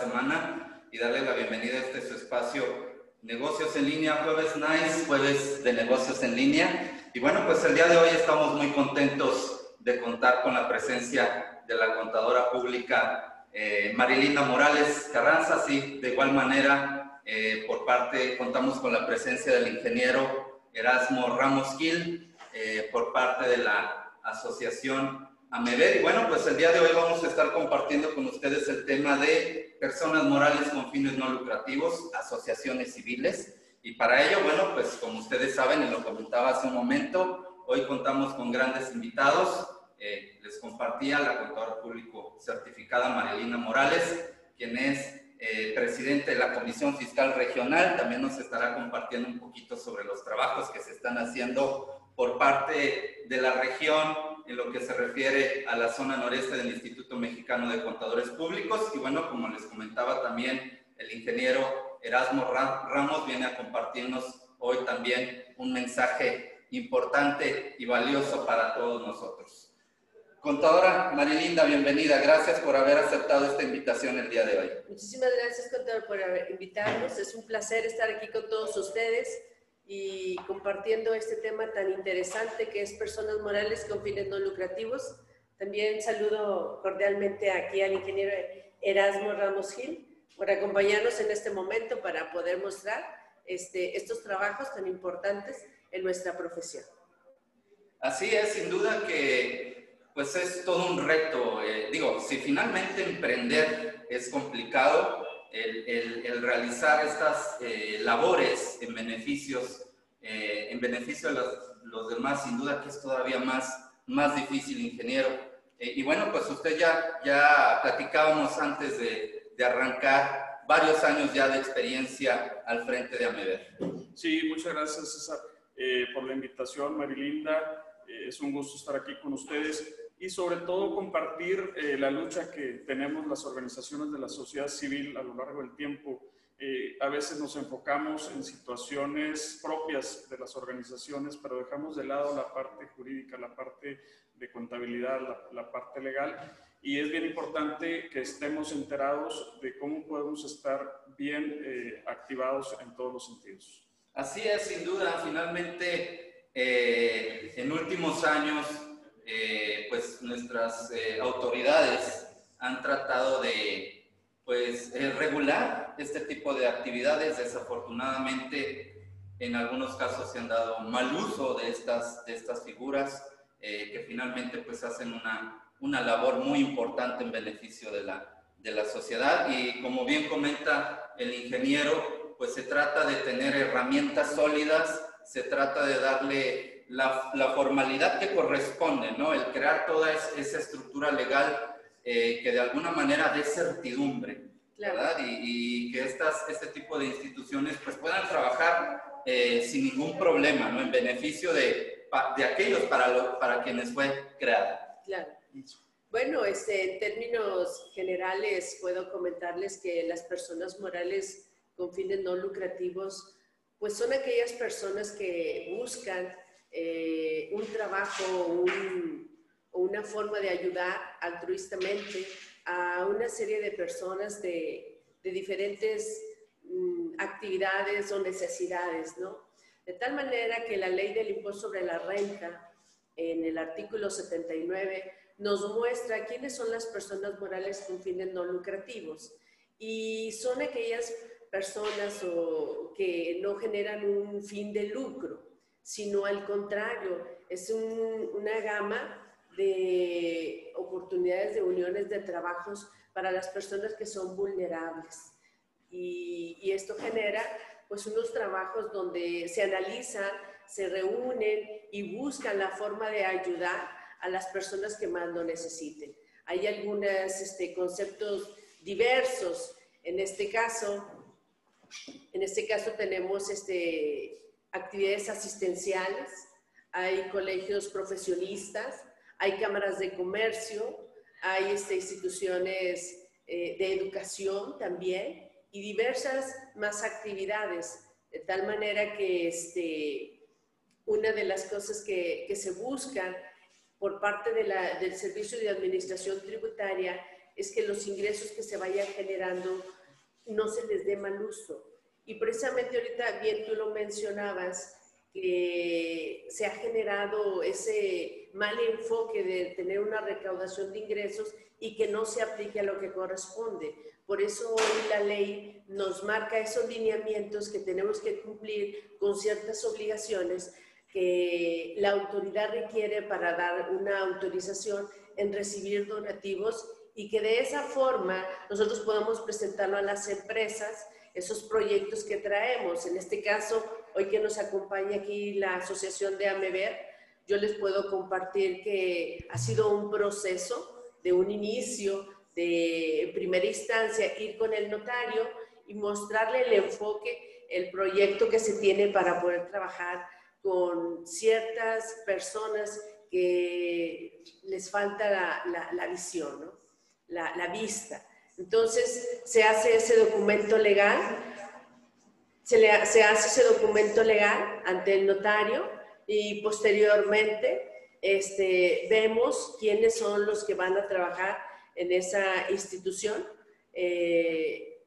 semana y darle la bienvenida a este su espacio Negocios en línea, jueves nice, jueves de negocios en línea. Y bueno, pues el día de hoy estamos muy contentos de contar con la presencia de la contadora pública eh, Morales Carranza, sí, de igual manera, eh, por parte, contamos con la presencia del ingeniero Erasmo Ramos Gil, eh, por parte de la asociación Amever. Y bueno, pues el día de hoy vamos a estar compartiendo con ustedes el tema de personas morales con fines no lucrativos, asociaciones civiles. Y para ello, bueno, pues como ustedes saben, y lo comentaba hace un momento, hoy contamos con grandes invitados. Eh, les compartía la contadora público certificada Marilina Morales, quien es eh, presidente de la Comisión Fiscal Regional. También nos estará compartiendo un poquito sobre los trabajos que se están haciendo por parte de la región en lo que se refiere a la zona noreste del Instituto Mexicano de Contadores Públicos. Y bueno, como les comentaba también, el ingeniero Erasmo Ramos viene a compartirnos hoy también un mensaje importante y valioso para todos nosotros. Contadora Marilinda, bienvenida. Gracias por haber aceptado esta invitación el día de hoy. Muchísimas gracias, contador, por invitarnos. Es un placer estar aquí con todos ustedes y compartiendo este tema tan interesante que es personas morales con fines no lucrativos. También saludo cordialmente aquí al ingeniero Erasmo Ramos Gil por acompañarnos en este momento para poder mostrar este, estos trabajos tan importantes en nuestra profesión. Así es, sin duda que pues es todo un reto. Eh, digo, si finalmente emprender es complicado, el, realizar estas eh, labores en beneficios, eh, en beneficio de los, demás, sin duda que es todavía más, más difícil, ingeniero. Eh, y bueno, pues usted ya, ya platicábamos antes de, de, arrancar varios años ya de experiencia al frente de Amever. Sí, muchas gracias César por la invitación, Marilinda. es un gusto estar aquí con ustedes y sobre todo compartir eh, la lucha que tenemos las organizaciones de la sociedad civil a lo largo del tiempo. Eh, a veces nos enfocamos en situaciones propias de las organizaciones, pero dejamos de lado la parte jurídica, la parte de contabilidad, la, parte legal. Y es bien importante que estemos enterados de cómo podemos estar bien eh, activados en todos los sentidos. Así es, sin duda. Finalmente, en últimos años, eh, pues nuestras eh, autoridades han tratado de pues eh, regular este tipo de actividades. Desafortunadamente, en algunos casos se han dado mal uso de estas, de estas figuras que finalmente pues hacen una, una labor muy importante en beneficio de la, de la sociedad. Y como bien comenta el ingeniero, pues se trata de tener herramientas sólidas, se trata de darle la, formalidad que corresponde, ¿no? El crear toda esa estructura legal eh, que de alguna manera dé certidumbre, ¿verdad? Y, que estas, este tipo de instituciones pues puedan trabajar eh, sin ningún problema, ¿no? En beneficio de, de aquellos para, para quienes fue creada. Claro. Bueno, este, en términos generales puedo comentarles que las personas morales con fines no lucrativos pues son aquellas personas que buscan eh, un trabajo o una forma de ayudar altruistamente a una serie de personas de, diferentes mm, actividades o necesidades, ¿no? De tal manera que la ley del impuesto sobre la renta, en el artículo 79, nos muestra quiénes son las personas morales con fines no lucrativos. Y son aquellas personas que no generan un fin de lucro sino al contrario, es una gama de oportunidades de uniones de trabajos para las personas que son vulnerables. Y, esto genera pues unos trabajos donde se analizan, se reúnen y buscan la forma de ayudar a las personas que más lo necesiten. Hay algunos este, conceptos diversos. En este caso, en este caso tenemos este, actividades asistenciales, hay colegios profesionistas, hay cámaras de comercio, hay este, instituciones eh, de educación también y diversas más actividades, de tal manera que este, una de las cosas que, se buscan por parte de la, del Servicio de Administración Tributaria es que los ingresos que se vayan generando no se les dé mal uso. Y precisamente ahorita bien tú lo mencionabas, que se ha generado ese mal enfoque de tener una recaudación de ingresos y que no se aplique a lo que corresponde. Por eso hoy la ley nos marca esos lineamientos que tenemos que cumplir con ciertas obligaciones que la autoridad requiere para dar una autorización en recibir donativos y que de esa forma nosotros podamos presentarlo a las empresas, esos proyectos que traemos. En este caso, hoy que nos acompaña aquí la Asociación de AMEVER, yo les puedo compartir que ha sido un proceso de un inicio, de primera instancia, ir con el notario y mostrarle el enfoque, el proyecto que se tiene para poder trabajar con ciertas personas que les falta la, visión, la, vista. Entonces se hace ese documento legal, se, le, se hace ese documento legal ante el notario y posteriormente este, vemos quiénes son los que van a trabajar en esa institución eh,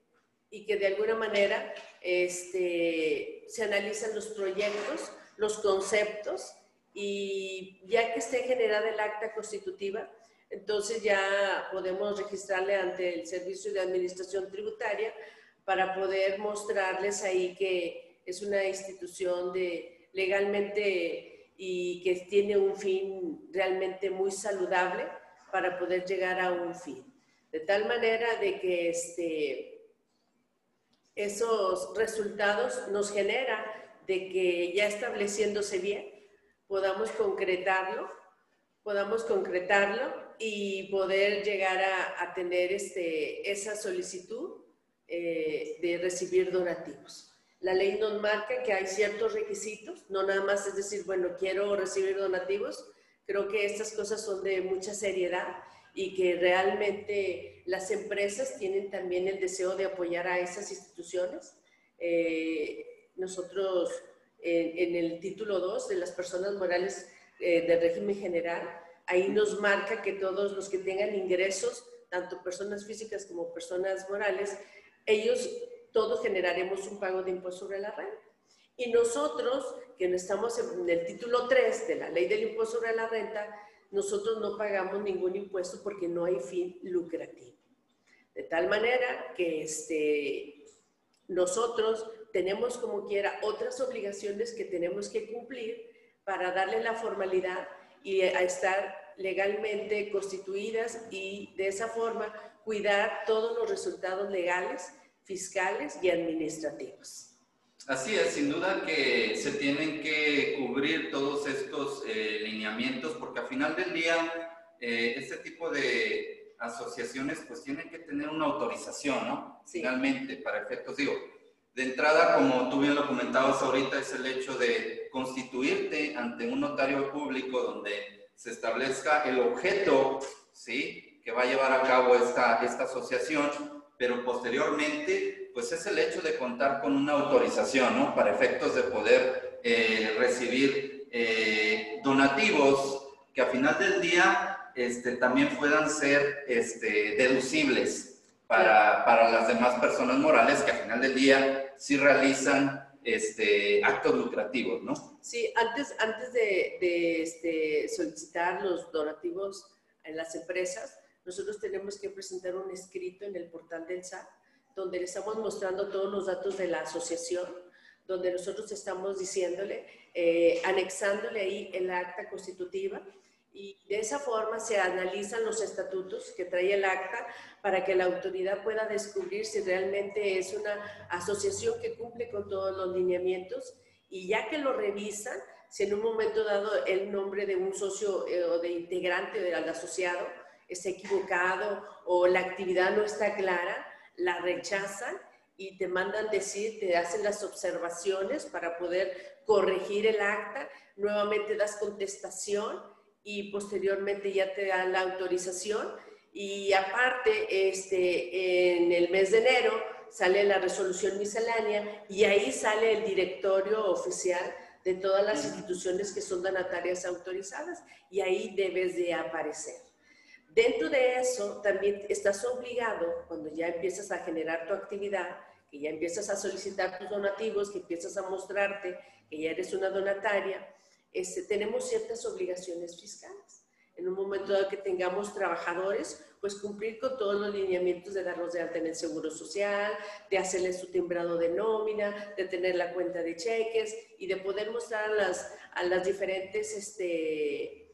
y que de alguna manera este, se analizan los proyectos, los conceptos y ya que esté generada el acta constitutiva, entonces ya podemos registrarle ante el Servicio de Administración Tributaria para poder mostrarles ahí que es una institución de legalmente y que tiene un fin realmente muy saludable para poder llegar a un fin. De tal manera de que este, esos resultados nos genera de que ya estableciéndose bien, podamos concretarlo, podamos concretarlo y poder llegar a, tener este, esa solicitud eh, de recibir donativos. La ley nos marca que hay ciertos requisitos, no nada más es decir, bueno, quiero recibir donativos, Creo que estas cosas son de mucha seriedad y que realmente las empresas tienen también el deseo de apoyar a esas instituciones. Eh, nosotros en, el título 2 de las personas morales eh, del régimen general, ahí nos marca que todos los que tengan ingresos, tanto personas físicas como personas morales, ellos todos generaremos un pago de impuesto sobre la renta. Y nosotros, que no estamos en el título 3 de la ley del impuesto sobre la renta, nosotros no pagamos ningún impuesto porque no hay fin lucrativo. De tal manera que este, nosotros tenemos como quiera otras obligaciones que tenemos que cumplir para darle la formalidad y a estar legalmente constituidas y de esa forma cuidar todos los resultados legales, fiscales y administrativos. Así es, sin duda que se tienen que cubrir todos estos eh, lineamientos porque al final del día eh, este tipo de asociaciones pues tienen que tener una autorización, ¿no? Finalmente, para efectos, digo, de entrada, como tú bien lo comentabas ahorita, es el hecho de constituirte ante un notario público donde se establezca el objeto, ¿sí? Que va a llevar a cabo esta, esta asociación, pero posteriormente pues es el hecho de contar con una autorización, ¿no? Para efectos de poder eh, recibir eh, donativos que a final del día este, también puedan ser este, deducibles para, para, las demás personas morales que a final del día sí realizan este, actos lucrativos, ¿no? Sí, antes, antes de, de este, solicitar los donativos en las empresas, nosotros tenemos que presentar un escrito en el portal del SAT donde le estamos mostrando todos los datos de la asociación, donde nosotros estamos diciéndole, eh, anexándole ahí el acta constitutiva y de esa forma se analizan los estatutos que trae el acta para que la autoridad pueda descubrir si realmente es una asociación que cumple con todos los lineamientos. Y ya que lo revisan, si en un momento dado el nombre de un socio eh, o de integrante del asociado está equivocado o la actividad no está clara, la rechazan y te mandan decir, te hacen las observaciones para poder corregir el acta, nuevamente das contestación y posteriormente ya te dan la autorización y aparte este, en el mes de enero sale la resolución miscelánea y ahí sale el directorio oficial de todas las instituciones que son donatarias autorizadas y ahí debes de aparecer. Dentro de eso, también estás obligado, cuando ya empiezas a generar tu actividad, que ya empiezas a solicitar tus donativos, que empiezas a mostrarte que ya eres una donataria, este, tenemos ciertas obligaciones fiscales. En un momento dado que tengamos trabajadores, pues cumplir con todos los lineamientos de darlos de alta en el Seguro Social, de hacerles su timbrado de nómina, de tener la cuenta de cheques y de poder mostrar a las, a las diferentes este,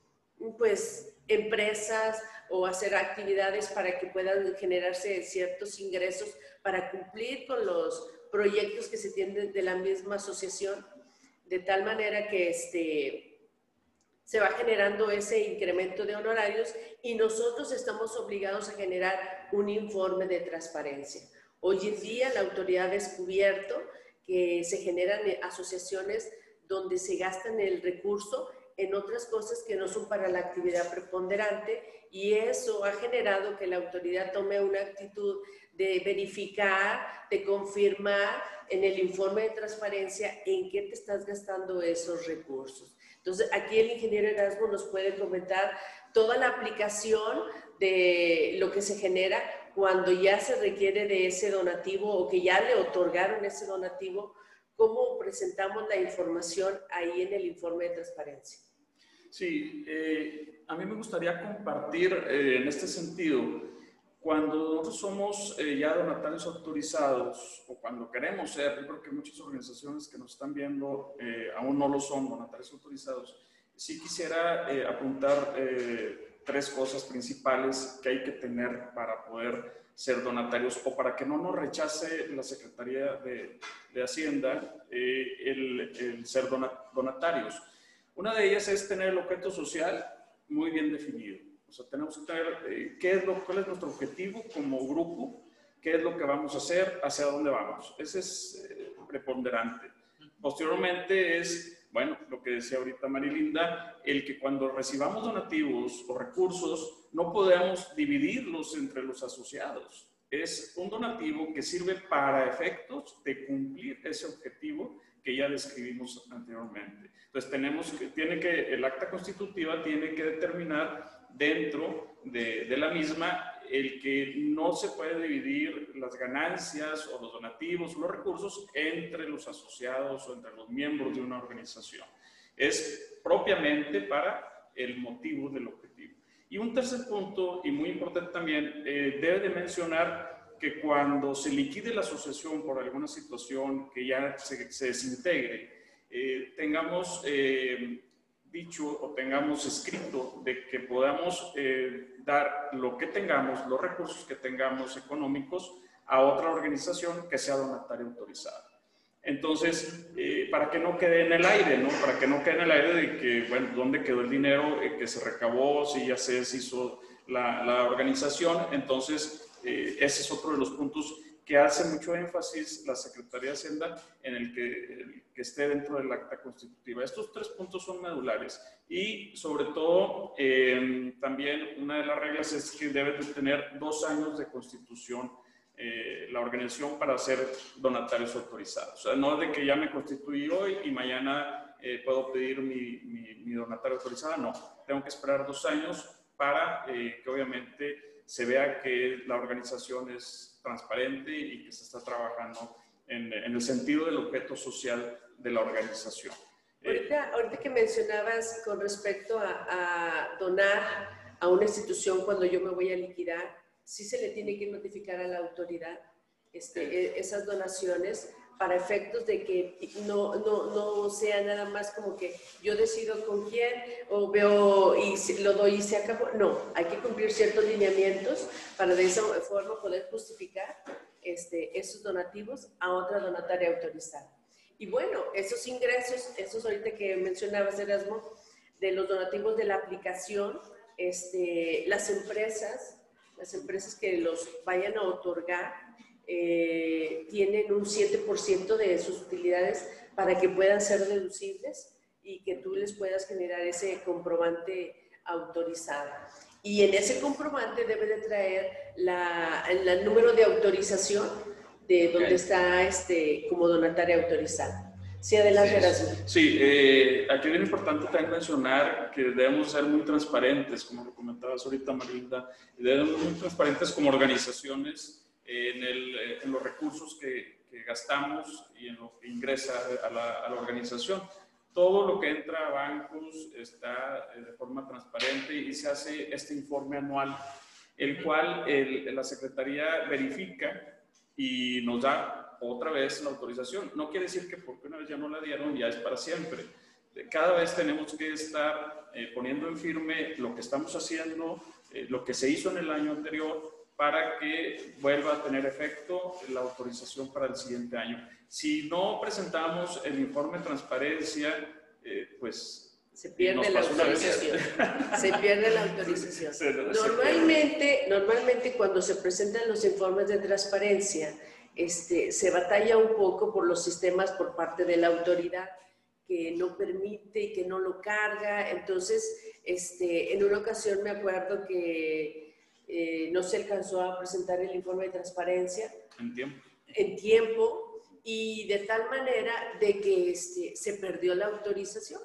pues, empresas o hacer actividades para que puedan generarse ciertos ingresos para cumplir con los proyectos que se tienen de la misma asociación, de tal manera que este, se va generando ese incremento de honorarios y nosotros estamos obligados a generar un informe de transparencia. Hoy en día la autoridad ha descubierto que se generan asociaciones donde se gastan el recurso en otras cosas que no son para la actividad preponderante y eso ha generado que la autoridad tome una actitud de verificar, de confirmar en el informe de transparencia en qué te estás gastando esos recursos. Entonces, aquí el ingeniero Erasmo nos puede comentar toda la aplicación de lo que se genera cuando ya se requiere de ese donativo o que ya le otorgaron ese donativo, cómo presentamos la información ahí en el informe de transparencia. Sí, eh, a mí me gustaría compartir eh, en este sentido cuando somos eh, ya donatarios autorizados o cuando queremos ser, yo creo que muchas organizaciones que nos están viendo aún no lo son donatarios autorizados, sí quisiera apuntar tres cosas principales que hay que tener para poder ser donatarios o para que no nos rechace la Secretaría de, de Hacienda el, el, ser donatarios. Una de ellas es tener el objeto social muy bien definido. O sea, tenemos que tener eh, qué es lo, cuál es nuestro objetivo como grupo, qué es lo que vamos a hacer, hacia dónde vamos. Ese es eh, preponderante. Posteriormente es, bueno, lo que decía ahorita Marilinda, el que cuando recibamos donativos o recursos no podamos dividirlos entre los asociados. Es un donativo que sirve para efectos de cumplir ese objetivo que ya describimos anteriormente. Entonces tenemos que, tiene que, el acta constitutiva tiene que determinar dentro de, la misma el que no se puede dividir las ganancias o los donativos o los recursos entre los asociados o entre los miembros de una organización. Es propiamente para el motivo del objetivo. Y un tercer punto, y muy importante también, eh, debe de mencionar que cuando se liquide la asociación por alguna situación que ya se, se desintegre, eh, tengamos eh, dicho o tengamos escrito de que podamos eh, dar lo que tengamos, los recursos que tengamos económicos a otra organización que sea donataria autorizada. Entonces, eh, para que no quede en el aire, ¿no? Para que no quede en el aire de que, bueno, ¿dónde quedó el dinero eh, que se recabó? Si ya se deshizo la, la organización. Entonces, ese es otro de los puntos que hace mucho énfasis la Secretaría de Hacienda en el que, esté dentro del acta constitutiva. Estos tres puntos son medulares y sobre todo eh, también una de las reglas es que debe de tener dos años de constitución eh, la organización para ser donatarios autorizados. O sea, no de que ya me constituí hoy y mañana eh, puedo pedir mi, mi, mi, autorizada, no. Tengo que esperar dos años para que obviamente se vea que la organización es transparente y que se está trabajando en, en el sentido del objeto social de la organización. Ahorita, ahorita que mencionabas con respecto a, a, donar a una institución cuando yo me voy a liquidar, sí se le tiene que notificar a la autoridad este, e, esas donaciones para efectos de que no, no, no, sea nada más como que yo decido con quién o veo y lo doy y se acabó. No, hay que cumplir ciertos lineamientos para de esa forma poder justificar este, esos donativos a otra donataria autorizada. Y bueno, esos ingresos, esos ahorita que mencionabas, Erasmo, de los donativos de la aplicación, este, las empresas, las empresas que los vayan a otorgar, eh, tienen un 7% de sus utilidades para que puedan ser deducibles y que tú les puedas generar ese comprobante autorizado. Y en ese comprobante debe de traer la, el número de autorización de donde está este, como donataria autorizada. Sí, adelante, Erasmo. Sí, eh, aquí es importante también mencionar que debemos ser muy transparentes, como lo comentabas ahorita, Marinda, debemos ser muy transparentes como organizaciones en, el, eh, en los recursos que, que, gastamos y en lo que ingresa a la, a la, organización. Todo lo que entra a bancos está eh, de forma transparente y se hace este informe anual, el cual el, la Secretaría verifica y nos da otra vez la autorización. No quiere decir que porque una vez ya no la dieron, ya es para siempre. Cada vez tenemos que estar eh, poniendo en firme lo que estamos haciendo, eh, lo que se hizo en el año anterior, para que vuelva a tener efecto la autorización para el siguiente año. Si no presentamos el informe de transparencia, eh, pues se pierde la autorización. Se pierde la autorización. Normalmente, normalmente cuando se presentan los informes de transparencia, este, se batalla un poco por los sistemas por parte de la autoridad que no permite y que no lo carga. Entonces, este, en una ocasión me acuerdo que eh, no se alcanzó a presentar el informe de transparencia. En tiempo. En tiempo y de tal manera de que este, se perdió la autorización.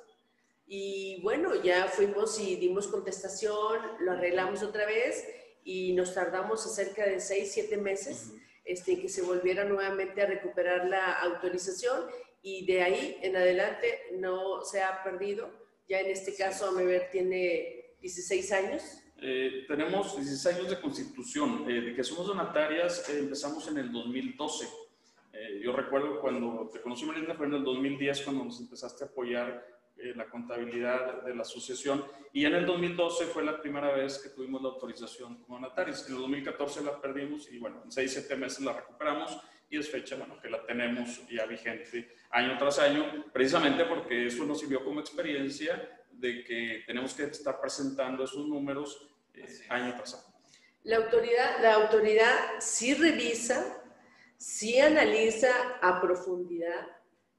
Y bueno, ya fuimos y dimos contestación, lo arreglamos otra vez y nos tardamos cerca de seis, siete meses este, que se volviera nuevamente a recuperar la autorización y de ahí en adelante no se ha perdido. Ya en este caso Amever tiene 16 años. Eh, tenemos 16 años de constitución. Eh, de que somos donatarias eh, empezamos en el 2012. Eh, yo recuerdo cuando te conocí, Melinda, fue en el 2010 cuando nos empezaste a apoyar eh, la contabilidad de la asociación. Y en el 2012 fue la primera vez que tuvimos la autorización como notarios. En el 2014 la perdimos y bueno, en 6, 7 meses la recuperamos y es fecha, bueno, que la tenemos ya vigente año tras año, precisamente porque eso nos sirvió como experiencia de que tenemos que estar presentando esos números eh, año tras año. La autoridad, la autoridad sí revisa, sí analiza a profundidad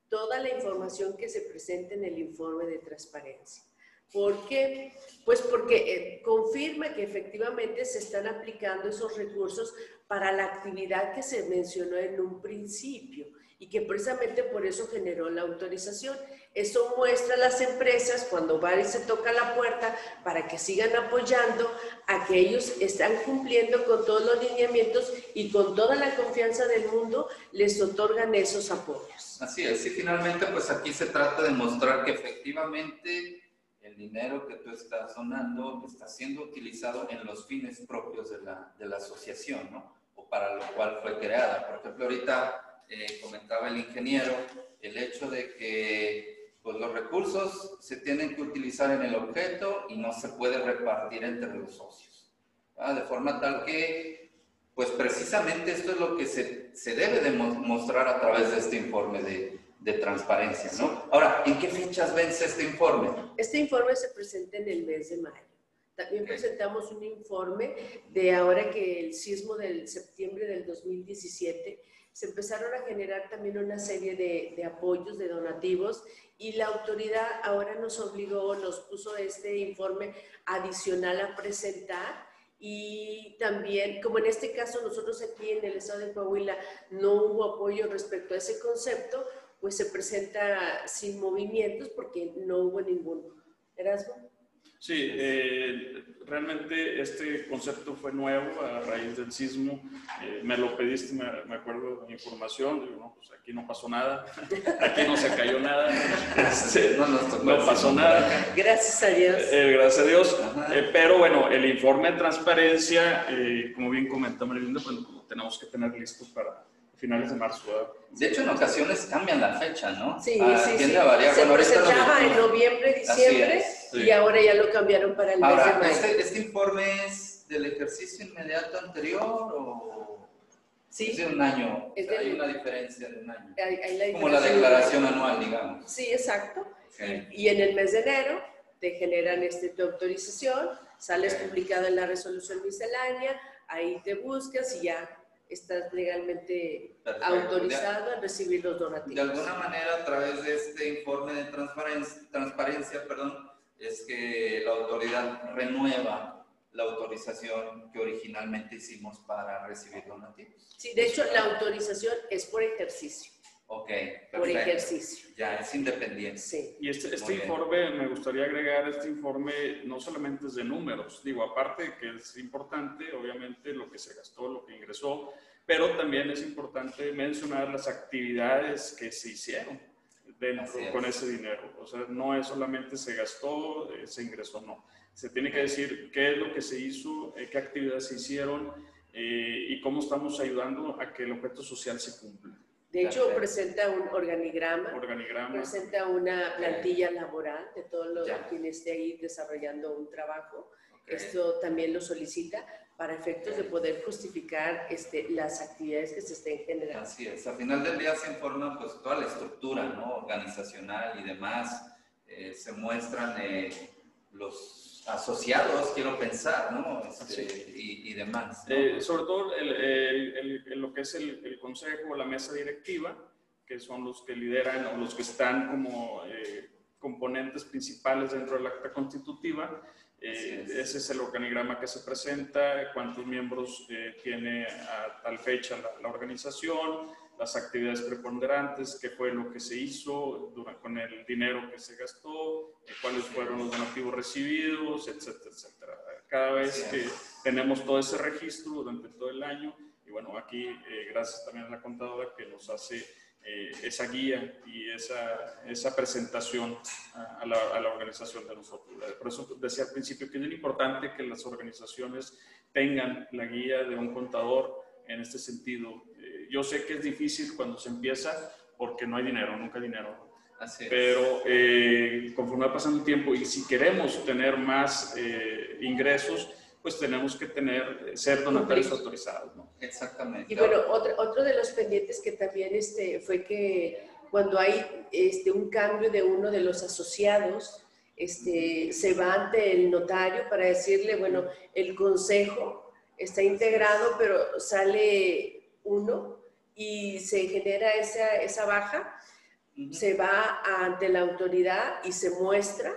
toda la información que se presenta en el informe de transparencia. ¿Por qué? Pues porque eh, confirma que efectivamente se están aplicando esos recursos para la actividad que se mencionó en un principio y que precisamente por eso generó la autorización. Eso muestra a las empresas cuando va y se toca la puerta para que sigan apoyando a que ellos están cumpliendo con todos los lineamientos y con toda la confianza del mundo les otorgan esos apoyos. Así es, y finalmente pues aquí se trata de mostrar que efectivamente el dinero que tú estás donando está siendo utilizado en los fines propios de la, de la asociación, ¿no? O para lo cual fue creada. Por ejemplo, ahorita eh, comentaba el ingeniero el hecho de que pues los recursos se tienen que utilizar en el objeto y no se puede repartir entre los socios. De forma tal que, pues precisamente esto es lo que se, se debe demostrar a través de este informe de, de transparencia, ¿no? Ahora, ¿en qué fechas vence este informe? Este informe se presenta en el mes de mayo. También presentamos un informe de ahora que el sismo del septiembre del 2017 se empezaron a generar también una serie de, apoyos, de donativos, y la autoridad ahora nos obligó, nos puso este informe adicional a presentar. Y también, como en este caso nosotros aquí en el estado de Coahuila no hubo apoyo respecto a ese concepto, pues se presenta sin movimientos porque no hubo ninguno. ¿Erasmo? Sí, eh, realmente este concepto fue nuevo a raíz del sismo. Eh, me lo pediste, me, me acuerdo de información. Digo, no, pues aquí no pasó nada, aquí no se cayó nada, este, no, no, pasó nada. Gracias a Dios. Eh, gracias a Dios. Eh, pero bueno, el informe de transparencia, eh, como bien comenta Marilinda, pues lo tenemos que tener listo para finales de marzo. ¿verdad? De hecho, en ocasiones cambian la fecha, ¿no? Sí, ah, sí, sí. Variar. Se bueno, presentaba en noviembre, diciembre sí. y ahora ya lo cambiaron para el ahora, mes de mayo. Este, ¿Este informe es del ejercicio inmediato anterior o sí. es de un año? Es hay una diferencia de un año. Hay, hay la Como la declaración anual, digamos. Sí, exacto. Okay. Y, y, en el mes de enero te generan este, tu autorización, sales okay. publicada en la resolución miscelánea, ahí te buscas y ya estás legalmente Perfecto. autorizado a recibir los donativos. De alguna manera, a través de este informe de transparencia, transparencia perdón, es que la autoridad renueva la autorización que originalmente hicimos para recibir donativos. Sí, de hecho, la autorización es por ejercicio. Ok, por perfecto. ejercicio. Ya, es independiente. Sí. Y este, este informe, me gustaría agregar, este informe no solamente es de números, digo, aparte que es importante, obviamente, lo que se gastó, lo que ingresó, pero también es importante mencionar las actividades que se hicieron dentro es. con ese dinero. O sea, no es solamente se gastó, eh, se ingresó, no. Se tiene que decir qué es lo que se hizo, eh, qué actividades se hicieron eh, y cómo estamos ayudando a que el objeto social se cumpla. De hecho, Perfecto. presenta un organigrama, Organigrama. presenta una plantilla laboral de todos los Ya. quien esté ahí desarrollando un trabajo. Esto también lo solicita para efectos de poder justificar este, las actividades que se estén generando. Así es. Al final del día se informa pues toda la estructura, ¿no? Organizacional y demás. Eh, se muestran eh, los asociados, quiero pensar, ¿no? Este, y, y demás. ¿no? Eh, sobre todo el- el- el- lo que es el, consejo, la mesa directiva, que son los que lideran o los que están como eh, componentes principales dentro del acta constitutiva. Eh, es. ese es el organigrama que se presenta, cuántos miembros eh, tiene a tal fecha la, la organización, las actividades preponderantes, qué fue lo que se hizo dura- con el dinero que se gastó, eh, cuáles fueron los donativos recibidos, etcétera, etcétera. Cada vez que tenemos todo ese registro durante todo el año y bueno, aquí eh, gracias también a la contadora que nos hace eh, esa guía y esa, esa presentación a, a la, a la organización de nosotros. Eh, Por eso decía al principio que es bien importante que las organizaciones tengan la guía de un contador en este sentido. Yo sé que es difícil cuando se empieza porque no hay dinero, nunca hay dinero. Así es. Pero eh, conforme va pasando el tiempo y si queremos tener más eh, ingresos, pues tenemos que tener, eh, ser donatarios Cumplir. autorizados. ¿no? Exactamente. Y bueno, otro, otro de los pendientes que también este, fue que cuando hay este, un cambio de uno de los asociados, este, se va ante el notario para decirle, bueno, el consejo está integrado, pero sale uno y se genera esa, esa baja, Ujú. se va ante la autoridad y se muestra.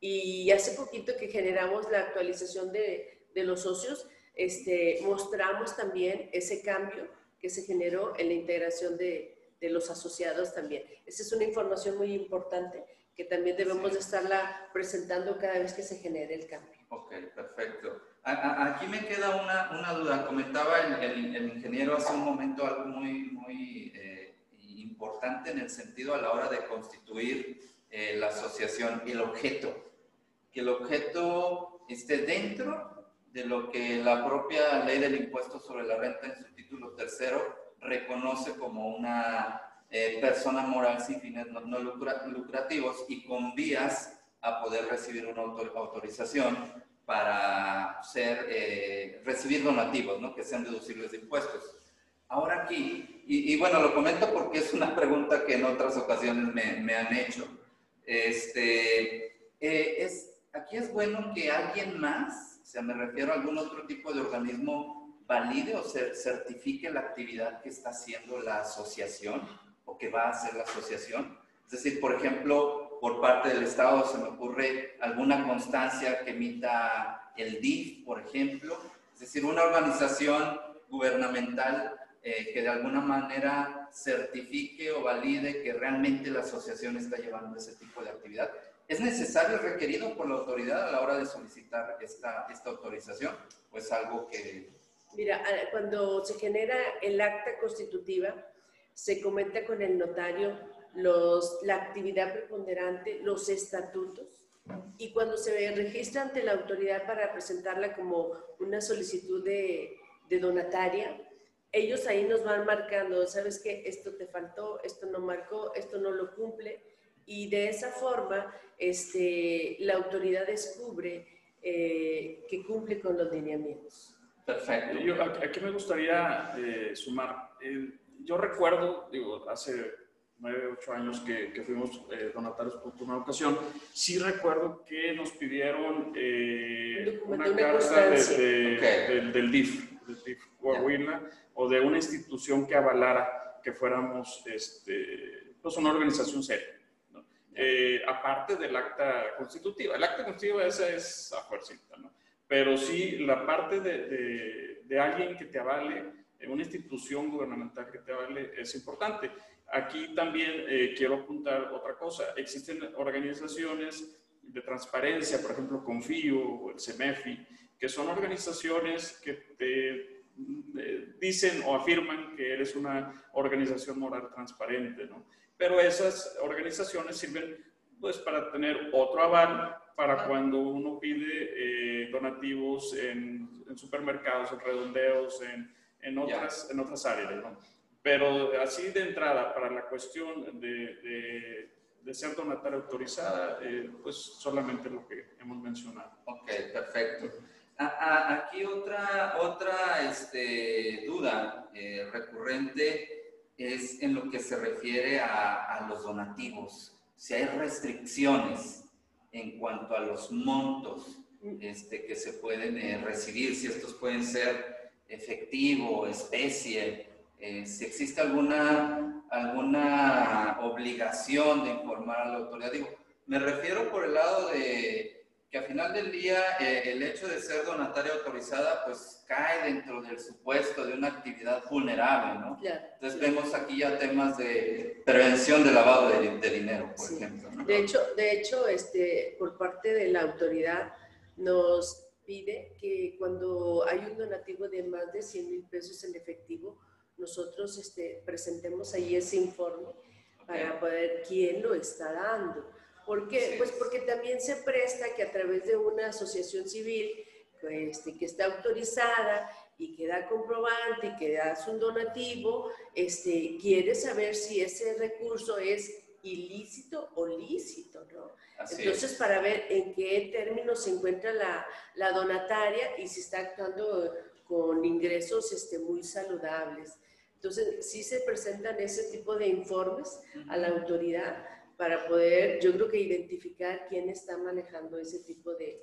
Y hace poquito que generamos la actualización de, de los socios, este, mostramos también ese cambio que se generó en la integración de, de los asociados también. Esa es una información muy importante que también debemos Sí. de estarla presentando cada vez que se genere el cambio. Ok, perfecto. Aquí me queda una, una duda. Comentaba el, el- el ingeniero hace un momento algo muy, muy eh, importante en el sentido a la hora de constituir eh, la asociación, el objeto. Que el objeto esté dentro de lo que la propia ley del impuesto sobre la renta en su título tercero reconoce como una eh, persona moral sin fines no, no lucra- lucrativos y con vías a poder recibir una autor- autorización para ser, eh, recibir donativos, ¿no? que sean deducibles de impuestos. Ahora aquí, y, y bueno, lo comento porque es una pregunta que en otras ocasiones me, me han hecho. Este, eh, es, aquí es bueno que alguien más, o sea, me refiero a algún otro tipo de organismo, valide o cer- certifique la actividad que está haciendo la asociación o que va a hacer la asociación. Es decir, por ejemplo, por parte del Estado se me ocurre alguna constancia que emita el DIF, por ejemplo. Es decir, una organización gubernamental eh, que de alguna manera certifique o valide que realmente la asociación está llevando ese tipo de actividad. ¿Es necesario, requerido por la autoridad a la hora de solicitar esta, esta autorización? Pues algo que... Mira, cuando se genera el acta constitutiva, se comenta con el notario los, la actividad preponderante, los estatutos, y cuando se registra ante la autoridad para presentarla como una solicitud de, de donataria, ellos ahí nos van marcando, sabes que esto te faltó, esto no marcó, esto no lo cumple, y de esa forma este, la autoridad descubre eh, que cumple con los lineamientos. Perfecto. Yo, aquí me gustaría eh, sumar. eh, yo recuerdo, digo, hace nueve, ocho años que, que fuimos eh, donatarios por una ocasión, sí recuerdo que nos pidieron eh, una carta de- de- Ok. del, del DIF, del DIF Coahuila, o de una institución que avalara que fuéramos este, pues una organización seria. ¿no? Eh, aparte del acta constitutiva. El acta constitutiva esa es a fuercita, ¿no? Pero sí la parte de, de, de alguien que te avale, eh, una institución gubernamental que te avale, es importante. Aquí también eh, quiero apuntar otra cosa. Existen organizaciones de transparencia, por ejemplo, Confío o el CEMEFI, que son organizaciones que te eh, dicen o afirman que eres una organización moral transparente, ¿no? Pero esas organizaciones sirven pues para tener otro aval para cuando uno pide eh, donativos en, supermercados, en redondeos, en, en otras, en otras áreas, ¿no? Pero así de entrada, para la cuestión de, de, ser donataria autorizada, eh, pues solamente lo que hemos mencionado. Ok, perfecto. aquí otra, otra este, duda eh, recurrente es en lo que se refiere a, a, los donativos. Si hay restricciones en cuanto a los montos este, que se pueden eh, recibir, si estos pueden ser efectivo, especie, eh, si existe alguna, alguna obligación de informar a la autoridad. Digo, me refiero por el lado de que al final del día eh, el hecho de ser donataria autorizada pues cae dentro del supuesto de una actividad vulnerable, ¿no? Entonces vemos aquí ya temas de prevención de lavado de, dinero, por ejemplo. De hecho, de hecho este, por parte de la autoridad nos pide que cuando hay un donativo de más de 100 mil pesos en efectivo, nosotros este, presentemos ahí ese informe para poder quién lo está dando. ¿Por qué? Pues porque también se presta que a través de una asociación civil este, que está autorizada y que da comprobante y que da un donativo, este, quiere saber si ese recurso es ilícito o lícito, ¿no? Entonces, para ver en qué términos se encuentra la, la, donataria y si está actuando con ingresos este, muy saludables. Entonces, sí se presentan ese tipo de informes a la autoridad para poder, yo creo que identificar quién está manejando ese tipo de,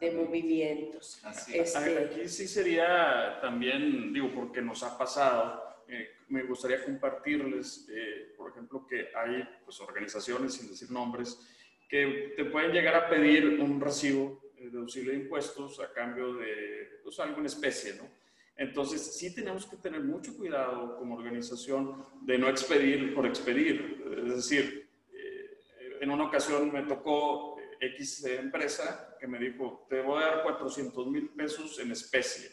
de movimientos. Este, Aquí sí sería también, digo, porque nos ha pasado, eh, me gustaría compartirles, eh, por ejemplo, que hay pues, organizaciones, sin decir nombres, que te pueden llegar a pedir un recibo eh, de auxilio de impuestos a cambio de pues, alguna especie, ¿no? Entonces, sí tenemos que tener mucho cuidado como organización de no expedir por expedir. Es decir, eh, en una ocasión me tocó X empresa que me dijo, te voy a dar 400 mil pesos en especie,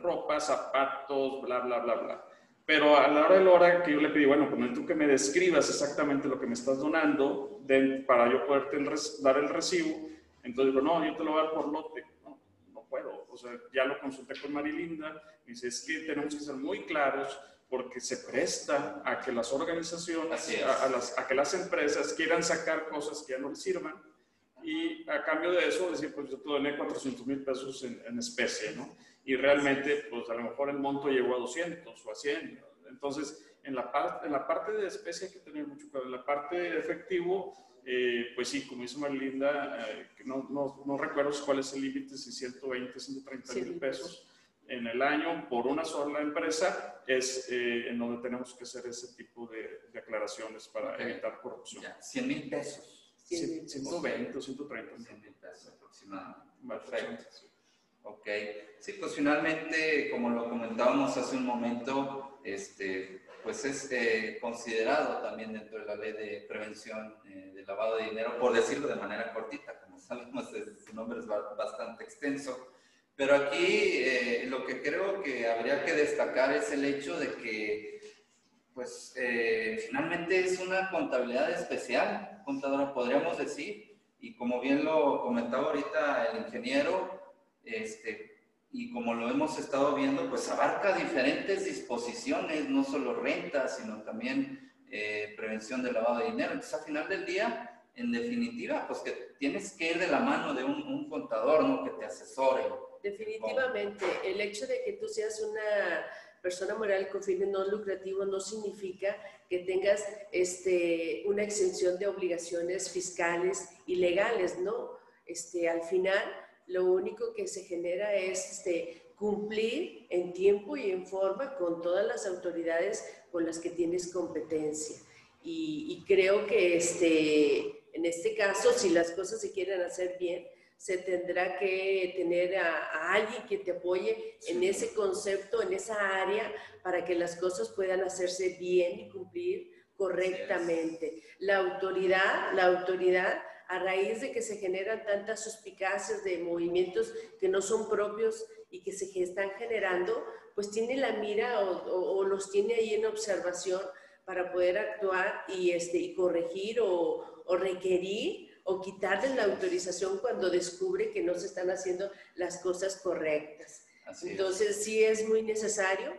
ropa, zapatos, bla, bla, bla, bla. Pero a la hora de la hora que yo le pedí, bueno, pues tú que me describas exactamente lo que me estás donando para yo poderte dar el recibo, entonces digo, no, yo te lo voy a dar por lote sea, ya lo consulté con Marilinda, y dice, es que tenemos que ser muy claros porque se presta a que las organizaciones, a, las, a, que las empresas quieran sacar cosas que ya no les sirvan y a cambio de eso decir, pues yo te doné 400 mil pesos en, en, especie, ¿no? Y realmente, pues a lo mejor el monto llegó a 200 o a 100. Entonces, en la, parte en la parte de especie hay que tener mucho cuidado. En la parte de efectivo, eh, pues sí, como dice Marilinda, eh, no, no, no, recuerdo cuál es el límite, si 120, 130 mil pesos en el año por una sola empresa, es eh, en donde tenemos que hacer ese tipo de, aclaraciones para evitar corrupción. 100 mil pesos. 120 o 130. 100 mil pesos aproximadamente. Perfecto. Ok. Sí, pues finalmente, como lo comentábamos hace un momento, este, pues es eh, considerado también dentro de la ley de prevención eh, de lavado de dinero, por decirlo de manera cortita, como sabemos, su nombre es bastante extenso. Pero aquí eh, lo que creo que habría que destacar es el hecho de que, pues, finalmente es una contabilidad especial, contadora, podríamos decir, y como bien lo comentaba ahorita el ingeniero, este, y como lo hemos estado viendo, pues abarca diferentes disposiciones, no solo rentas, sino también eh, prevención del lavado de dinero. Entonces, al final del día, en definitiva, pues que tienes que ir de la mano de un, contador, ¿no? Que te asesore. Definitivamente, el hecho de que tú seas una persona moral con fines no lucrativos no significa que tengas este, una exención de obligaciones fiscales y legales, ¿no? Este, al final, lo único que se genera es este, cumplir en tiempo y en forma con todas las autoridades con las que tienes competencia. Y, creo que este, en este caso, si las cosas se quieren hacer bien, se tendrá que tener a, alguien que te apoye en ese concepto, en esa área, para que las cosas puedan hacerse bien y cumplir correctamente. La autoridad, la autoridad, a raíz de que se generan tantas suspicacias de movimientos que no son propios y que se están generando, pues tiene la mira o, los tiene ahí en observación para poder actuar y, este, y corregir o, o requerir o quitarles la autorización cuando descubre que no se están haciendo las cosas correctas. Entonces, sí es muy necesario.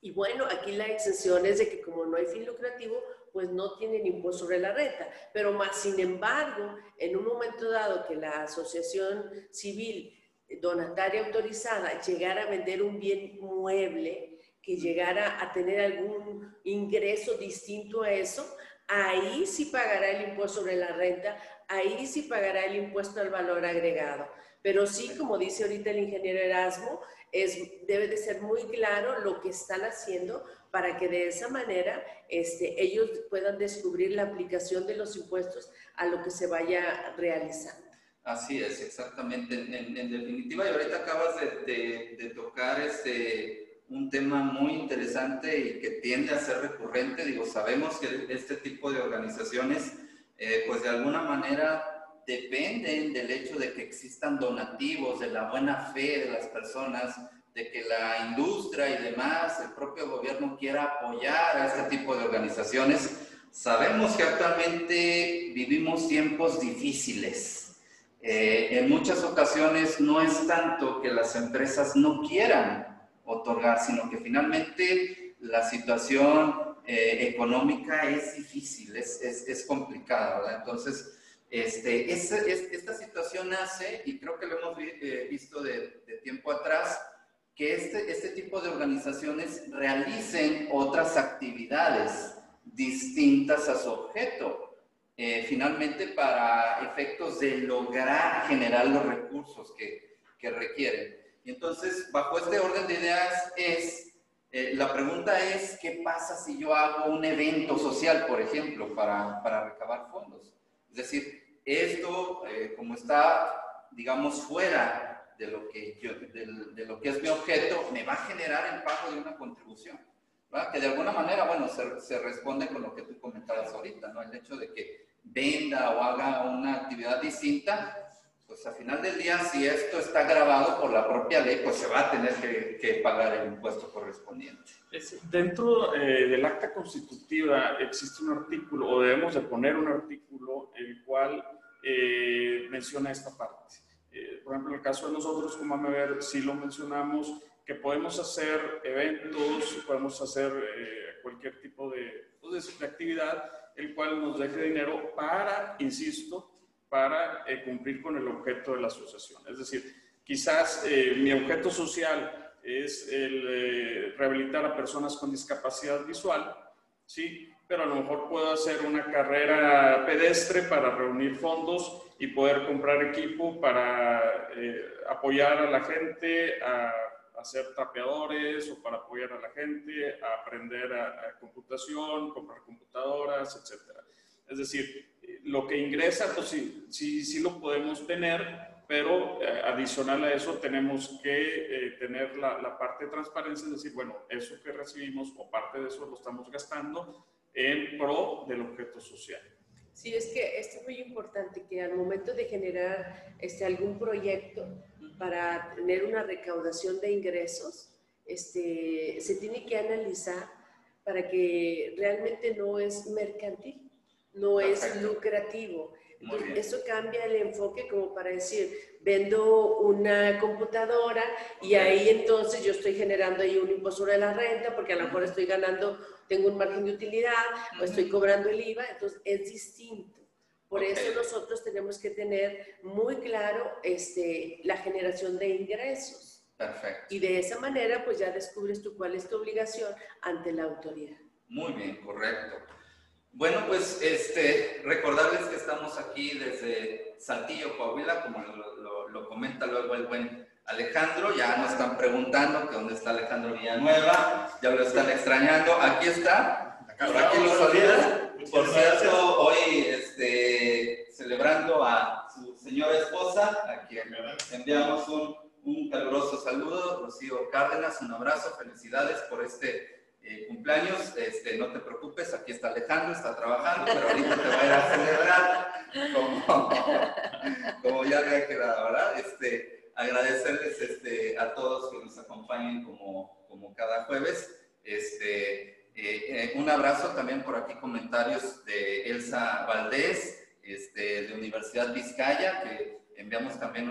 Y bueno, aquí la exención es de que como no hay fin lucrativo, pues no tienen impuesto sobre la renta. Pero más, sin embargo, en un momento dado que la asociación civil donataria autorizada llegara a vender un bien mueble, que llegara a tener algún ingreso distinto a eso, ahí sí pagará el impuesto sobre la renta, ahí sí pagará el impuesto al valor agregado. Pero sí, como dice ahorita el ingeniero Erasmo, es, debe de ser muy claro lo que están haciendo para que de esa manera este, ellos puedan descubrir la aplicación de los impuestos a lo que se vaya realizando. Así es, exactamente. En, definitiva, y ahorita acabas de, de tocar este, un tema muy interesante y que tiende a ser recurrente. Digo, sabemos que este tipo de organizaciones, eh, pues de alguna manera dependen del hecho de que existan donativos, de la buena fe de las personas, de que la industria y demás, el propio gobierno quiera apoyar a este tipo de organizaciones. Sabemos que actualmente vivimos tiempos difíciles. Eh, en muchas ocasiones no es tanto que las empresas no quieran otorgar, sino que finalmente la situación eh, económica es difícil, es, es, es complicada, ¿verdad? Entonces, este, es, esta situación nace, y creo que lo hemos eh, visto de, de, tiempo atrás, que este, este tipo de organizaciones realicen otras actividades distintas a su objeto, eh, finalmente para efectos de lograr generar los recursos que, que requieren. Y entonces, bajo este orden de ideas es, eh, la pregunta es, ¿qué pasa si yo hago un evento social, por ejemplo, para, para recabar fondos? Es decir, esto, eh, como está, digamos, fuera de lo, que yo, de, lo que es mi objeto, me va a generar el pago de una contribución. Que de alguna manera, bueno, se, se responde con lo que tú comentabas ahorita, ¿no? El hecho de que venda o haga una actividad distinta, pues al final del día, si esto está grabado por la propia ley, pues se va a tener que, pagar el impuesto correspondiente. Dentro eh, del acta constitutiva existe un artículo, o debemos de poner un artículo, el cual eh, menciona esta parte. Eh, por ejemplo, en el caso de nosotros, como a ver, sí lo mencionamos, que podemos hacer eventos, podemos hacer cualquier tipo de, pues, de actividad, el cual nos deje dinero para, insisto, para eh, cumplir con el objeto de la asociación. Es decir, quizás eh, mi objeto social es el eh, rehabilitar a personas con discapacidad visual, ¿sí? pero a lo mejor puedo hacer una carrera pedestre para reunir fondos y poder comprar equipo para apoyar a la gente a, hacer trapeadores o para apoyar a la gente a aprender a, computación, comprar computadoras, etc. Es decir, lo que ingresa, pues sí, sí, sí lo podemos tener, pero eh, adicional a eso tenemos que eh, tener la, la, parte de transparencia, es decir, bueno, eso que recibimos o parte de eso lo estamos gastando en pro del objeto social. Sí, es que esto es muy importante que al momento de generar este, algún proyecto para tener una recaudación de ingresos, este, se tiene que analizar para que realmente no es mercantil no es lucrativo. Eso cambia el enfoque como para decir, vendo una computadora y ahí entonces yo estoy generando ahí un impuesto de la renta porque a lo mejor estoy ganando, tengo un margen de utilidad o estoy cobrando el IVA, entonces es distinto. Por eso nosotros tenemos que tener muy claro este, la generación de ingresos. Perfecto. Y de esa manera pues ya descubres tú cuál es tu obligación ante la autoridad. Muy bien, correcto. Bueno, pues este, recordarles que estamos aquí desde Saltillo, Coahuila, como lo, comenta luego el buen Alejandro. Ya nos están preguntando que dónde está Alejandro Villanueva, ya lo están extrañando. Aquí está, por aquí lo saluda. Por cierto, hoy este, celebrando a su señora esposa, a quien enviamos un, un caluroso saludo. Rocío Cárdenas, un abrazo, felicidades por este eh, cumpleaños, este, no te preocupes, aquí está Alejandro, está trabajando, pero ahorita te va a ir a celebrar, como, ya había quedado, ¿verdad? Este, agradecerles este, a todos que nos acompañen como, como cada jueves. Este, eh, eh, un abrazo también por aquí, comentarios de Elsa Valdés, este, de Universidad Vizcaya, que enviamos también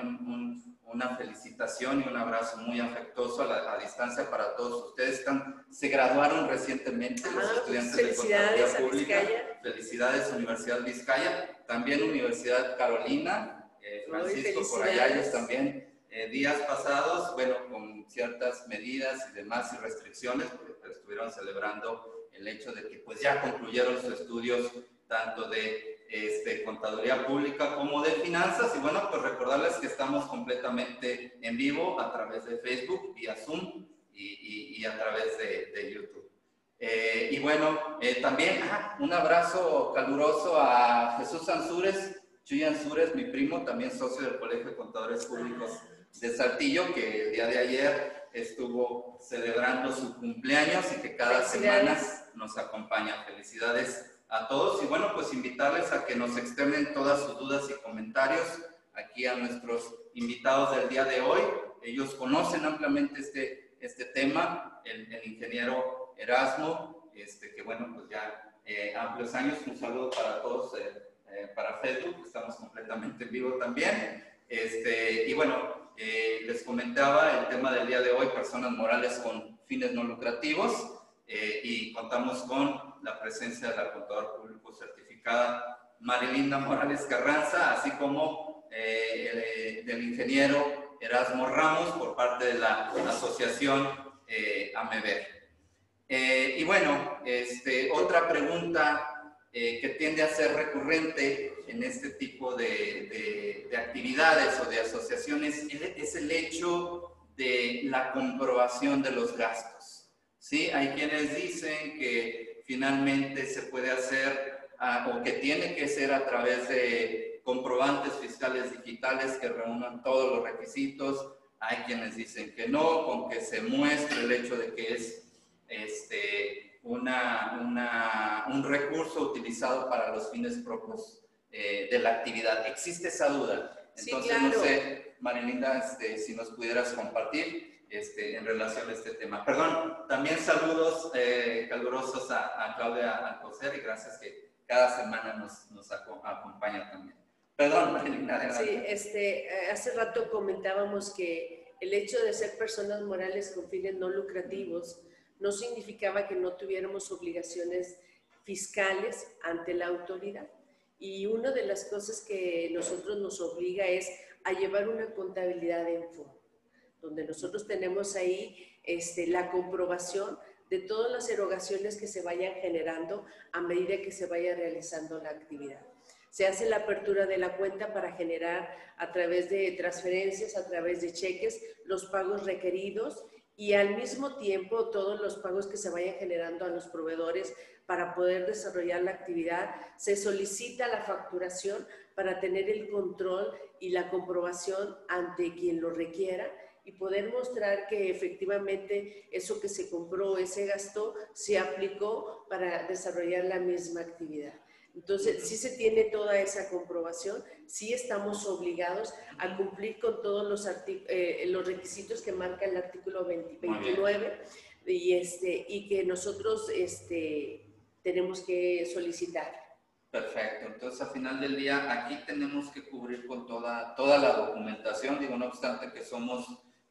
una felicitación y un abrazo muy afectuoso a, la, distancia para todos ustedes. Están, se graduaron recientemente los Ah, estudiantes de Contaduría a Pública. Vizcaya. Felicidades Universidad Vizcaya, también Universidad Carolina, eh, Francisco, por allá ellos también. eh, días pasados, bueno, con ciertas medidas y demás y restricciones, porque estuvieron celebrando el hecho de que pues ya concluyeron sus estudios tanto de este, contaduría pública como de finanzas. Y bueno, pues recordarles que estamos completamente en vivo a través de Facebook, vía Zoom y, y- y a través de, de YouTube. Eh, y bueno, eh, también ah, un abrazo caluroso a Jesús Ansúrez, Chuy Ansúrez, mi primo, también socio del Colegio de Contadores Públicos de Saltillo, que el día de ayer estuvo celebrando su cumpleaños y que cada semana nos acompaña. Felicidades a todos y bueno, pues invitarles a que nos externen todas sus dudas y comentarios aquí a nuestros invitados del día de hoy. Ellos conocen ampliamente este, este tema, el, ingeniero Erasmo, este, que bueno, pues ya eh, amplios años. Un saludo para todos, eh, eh, para Facebook, estamos completamente en vivo también. Este, y bueno, eh, les comentaba el tema del día de hoy, personas morales con fines no lucrativos, y contamos con la presencia de la contadora público certificada Marilinda Morales Carranza, así como eh, el- del ingeniero Erasmo Ramos por parte de la asociación eh. Eh, y bueno, este, otra pregunta eh, que tiende a ser recurrente en este tipo de, de- de actividades o de asociaciones es, es el hecho de la comprobación de los gastos. ¿sí? Hay quienes dicen que finalmente se puede hacer ah, o que tiene que ser a través de comprobantes fiscales digitales que reúnan todos los requisitos. Hay quienes dicen que no, con que se muestre el hecho de que es este, una, una- un recurso utilizado para los fines propios eh, de la actividad. Existe esa duda. Sí, Entonces, no sé, Marilinda, este, si nos pudieras compartir este, en relación a este tema. Perdón, también saludos eh, calurosos a, a Claudia Alcocer y gracias que cada semana nos, nos aco- acompaña también. Perdón, Marilinda, adelante. Sí, este, eh, hace rato comentábamos que el hecho de ser personas morales con fines no lucrativos no significaba que no tuviéramos obligaciones fiscales ante la autoridad. Y una de las cosas que nosotros nos obliga es a llevar una contabilidad en fondo, donde nosotros tenemos ahí este, la comprobación de todas las erogaciones que se vayan generando a medida que se vaya realizando la actividad. Se hace la apertura de la cuenta para generar a través de transferencias, a través de cheques, los pagos requeridos y al mismo tiempo todos los pagos que se vayan generando a los proveedores para poder desarrollar la actividad. Se solicita la facturación para tener el control y la comprobación ante quien lo requiera y poder mostrar que efectivamente eso que se compró, ese gasto, se aplicó para desarrollar la misma actividad. Entonces, sí se tiene toda esa comprobación, sí estamos obligados a cumplir con todos los, eh, los requisitos que marca el artículo 20 Muy bien. 29 y, este, y que nosotros este, tenemos que solicitar. Perfecto, entonces al final del día aquí tenemos que cubrir con toda, toda la documentación, digo, no obstante que somos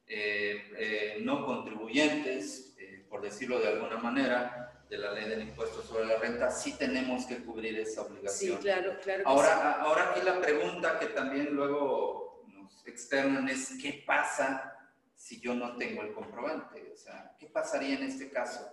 eh, eh, no contribuyentes, eh, por decirlo de alguna manera, de la ley del impuesto sobre la renta, sí tenemos que cubrir esa Sí, obligación. claro, claro. sí. Ahora, ahora aquí la pregunta que también luego nos externan es, ¿qué pasa si yo no tengo el comprobante? O sea, ¿qué pasaría en este caso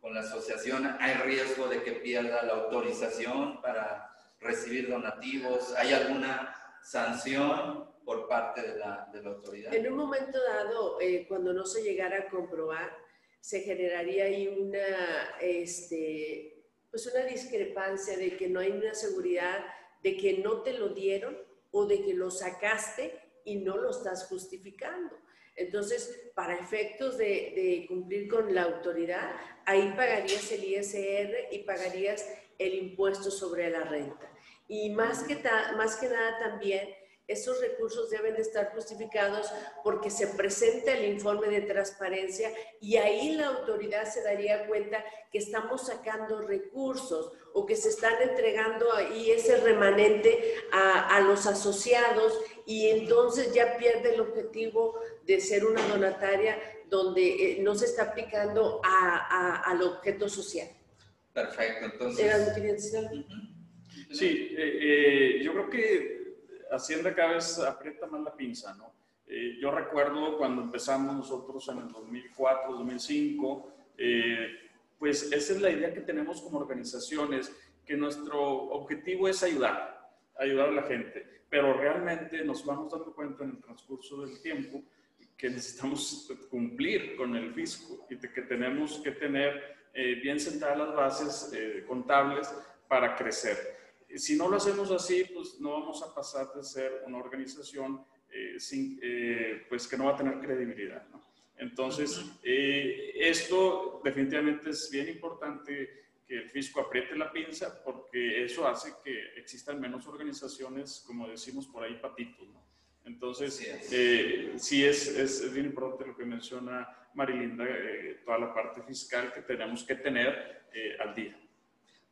con la asociación? ¿Hay riesgo de que pierda la autorización para recibir donativos? ¿Hay alguna sanción por parte de la, de la autoridad? En un momento dado, eh, cuando no se llegara a comprobar, se generaría ahí una, este, pues una discrepancia de que no hay una seguridad de que no te lo dieron o de que lo sacaste y no lo estás justificando. Entonces, para efectos de, cumplir con la autoridad, ahí pagarías el ISR y pagarías el impuesto sobre la renta. Y más que, más que nada también esos recursos deben de estar justificados porque se presenta el informe de transparencia y ahí la autoridad se daría cuenta que estamos sacando recursos o que se están entregando ahí ese remanente a, los asociados y entonces ya pierde el objetivo de ser una donataria donde eh, no se está aplicando al objeto social. Perfecto, entonces... Sí, eh, eh, yo creo que Hacienda cada vez aprieta más la pinza, ¿no? Eh, yo recuerdo cuando empezamos nosotros en el 2004, 2005, eh, pues esa es la idea que tenemos como organizaciones, que nuestro objetivo es ayudar, ayudar a la gente, pero realmente nos vamos dando cuenta en el transcurso del tiempo que necesitamos cumplir con el fisco y que tenemos que tener eh, bien sentadas las bases contables para crecer si no lo hacemos así, pues no vamos a pasar de ser una organización eh, sin, eh, pues que no va a tener credibilidad. ¿no? Entonces, eh, esto definitivamente es bien importante que el fisco apriete la pinza porque eso hace que existan menos organizaciones, como decimos por ahí, patitos. ¿no? Entonces, sí, es, es, bien importante lo que menciona Marilinda, toda la parte fiscal que tenemos que tener al día.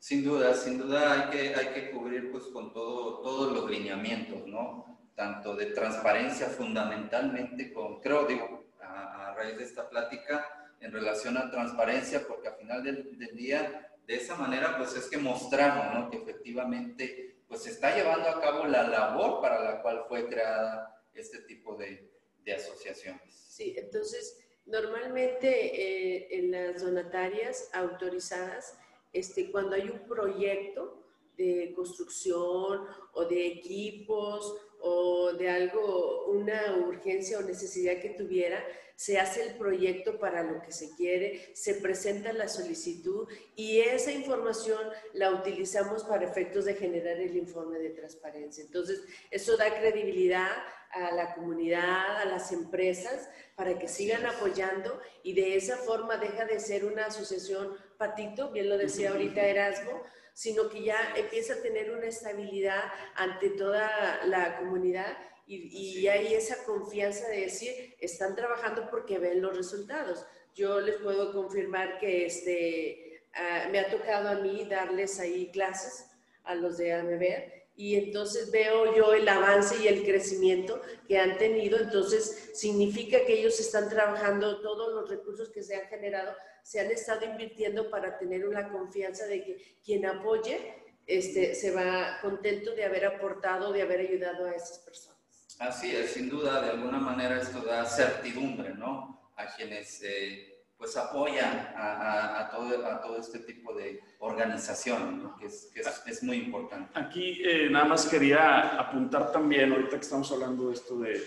Sin duda, sin duda hay que, hay que cubrir pues con todo, todos los lineamientos, ¿no? Tanto de transparencia fundamentalmente con, creo, digo, a, raíz de esta plática, en relación a transparencia, porque al final del, día, de esa manera, pues es que mostramos, ¿no? Que efectivamente, pues se está llevando a cabo la labor para la cual fue creada este tipo de, de asociaciones. Sí, entonces, normalmente eh, en las donatarias autorizadas, este, cuando hay un proyecto de construcción o de equipos o de algo, una urgencia o necesidad que tuviera, se hace el proyecto para lo que se quiere, se presenta la solicitud y esa información la utilizamos para efectos de generar el informe de transparencia. Entonces, eso da credibilidad a la comunidad, a las empresas, para que sigan apoyando y de esa forma deja de ser una asociación patito, bien lo decía ahorita Erasmo, sino que ya empieza a tener una estabilidad ante toda la comunidad y, hay esa confianza de decir, están trabajando porque ven los resultados. Yo les puedo confirmar que este, ah, me ha tocado a mí darles ahí clases a los de AMBER y entonces veo yo el avance y el crecimiento que han tenido, entonces significa que ellos están trabajando, todos los recursos que se han generado se han estado invirtiendo para tener una confianza de que quien apoye este, se va contento de haber aportado, de haber ayudado a esas personas. Así es, sin duda, de alguna manera esto da certidumbre, ¿no? A quienes... Eh, pues apoyan a, todo, a todo este tipo de organización, que, es, es, muy importante. Aquí eh, nada más quería apuntar también, ahorita que estamos hablando de esto de,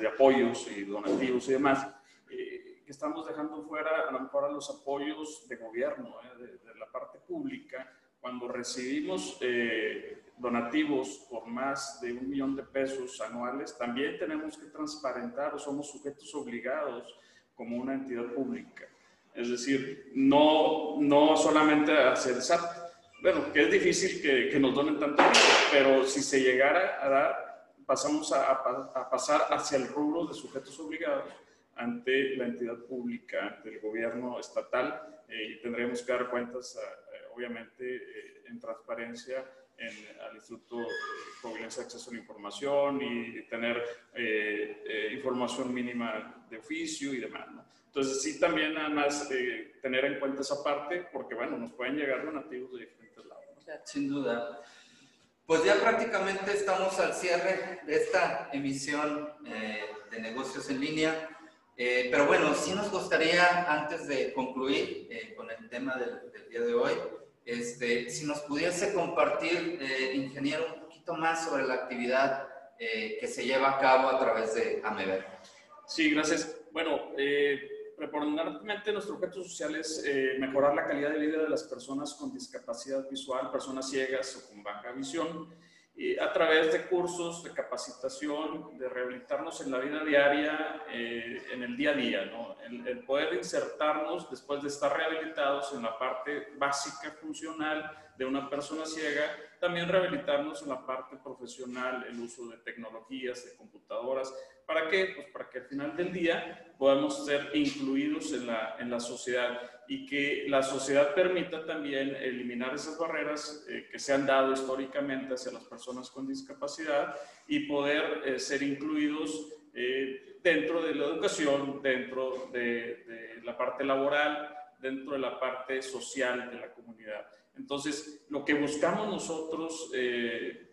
de, apoyos y donativos y demás, eh, que estamos dejando fuera a lo mejor a los apoyos de gobierno, eh, de, la parte pública, cuando recibimos donativos por más de un millón de pesos anuales, también tenemos que transparentar o somos sujetos obligados como una entidad pública es decir, no, no solamente hacer SAT. Bueno, que es difícil que, que nos donen tanto pero si se llegara a dar, pasamos a, a, pasar hacia el rubro de sujetos obligados ante la entidad pública, del gobierno estatal, eh, y tendremos que dar cuentas, eh, obviamente, eh, en transparencia en, al Instituto Providencia de Acceso a la Información y tener información mínima de oficio y demás. ¿no? Entonces, sí, también nada más eh, tener en cuenta esa parte, porque bueno, nos pueden llegar donativos de diferentes lados. Sin duda. Pues ya prácticamente estamos al cierre de esta emisión eh, de negocios en línea. Eh, pero bueno, sí nos gustaría, antes de concluir con el tema del, día de hoy, este, si nos pudiese compartir, ingeniero, un poquito más sobre la actividad que se lleva a cabo a través de AMEVER. Sí, gracias. Bueno, eh, preponderantemente nuestro objeto social es eh, mejorar la calidad de vida de las personas con discapacidad visual, personas ciegas o con baja visión. A través de cursos de capacitación, de rehabilitarnos en la vida diaria, eh, en el día a día, ¿no? el, el, poder insertarnos después de estar rehabilitados en la parte básica funcional de una persona ciega, también rehabilitarnos en la parte profesional, el uso de tecnologías, de computadoras. ¿Para qué? Pues para que al final del día podamos ser incluidos en la, en la sociedad y que la sociedad permita también eliminar esas barreras eh, que se han dado históricamente hacia las personas con discapacidad y poder eh, ser incluidos eh, dentro de la educación, dentro de, de, la parte laboral, dentro de la parte social de la comunidad. Entonces, lo que buscamos nosotros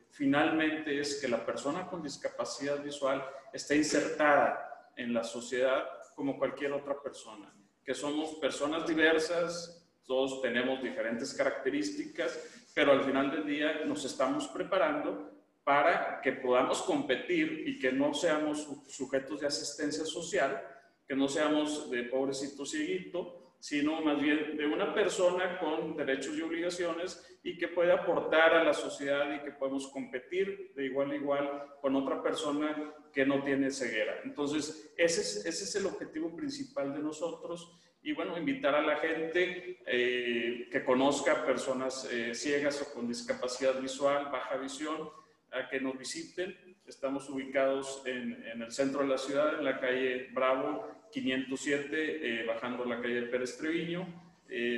finalmente es que la persona con discapacidad visual esté insertada en la sociedad como cualquier otra persona que somos personas diversas, todos tenemos diferentes características, pero al final del día nos estamos preparando para que podamos competir y que no seamos sujetos de asistencia social, que no seamos de pobrecito cieguito, sino más bien de una persona con derechos y obligaciones y que puede aportar a la sociedad y que podemos competir de igual a igual con otra persona que no tiene ceguera. Entonces, ese es, ese es el objetivo principal de nosotros y bueno, invitar a la gente eh, que conozca personas eh, ciegas o con discapacidad visual, baja visión, a que nos visiten. Estamos ubicados en, en el centro de la ciudad, en la calle Bravo 507, eh, bajando la calle Pérez Treviño.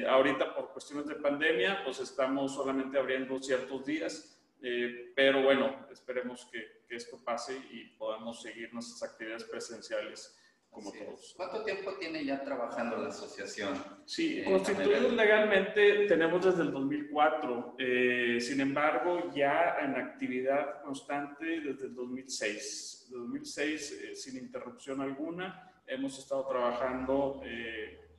ahorita por cuestiones de pandemia, pues estamos solamente abriendo ciertos días, pero bueno, esperemos que, que esto pase y podamos seguir nuestras actividades presenciales como todos. ¿Cuánto tiempo tiene ya trabajando la asociación? Sí, eh, constituidos legalmente tenemos desde el 2004, eh, sin embargo ya en actividad constante desde el 2006. 2006 eh, sin interrupción alguna, hemos estado trabajando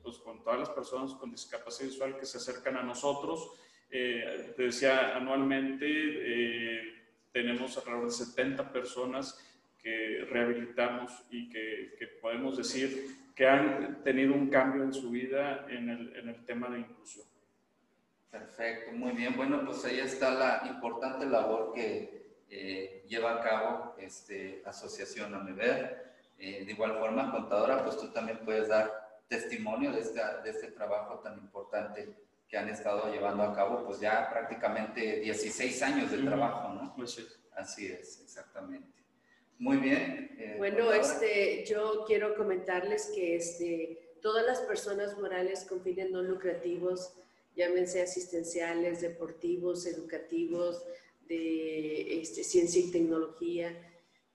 pues, con todas las personas con discapacidad visual que se acercan a nosotros. te decía, anualmente tenemos alrededor de 70 personas que rehabilitamos y que, que, podemos decir que han tenido un cambio en su vida en el, en el tema de inclusión. Perfecto, muy bien. Bueno, pues ahí está la importante labor que eh, lleva a cabo este, Asociación AMEVER. Eh, de igual forma, contadora, pues tú también puedes dar testimonio de, esta, de este trabajo tan importante que han estado llevando a cabo, pues ya prácticamente 16 años de trabajo, ¿no? Sí. Así es, exactamente. Muy bien. Eh, bueno, este, yo quiero comentarles que este, todas las personas morales con fines no lucrativos, llámense asistenciales, deportivos, educativos, de este, ciencia y tecnología,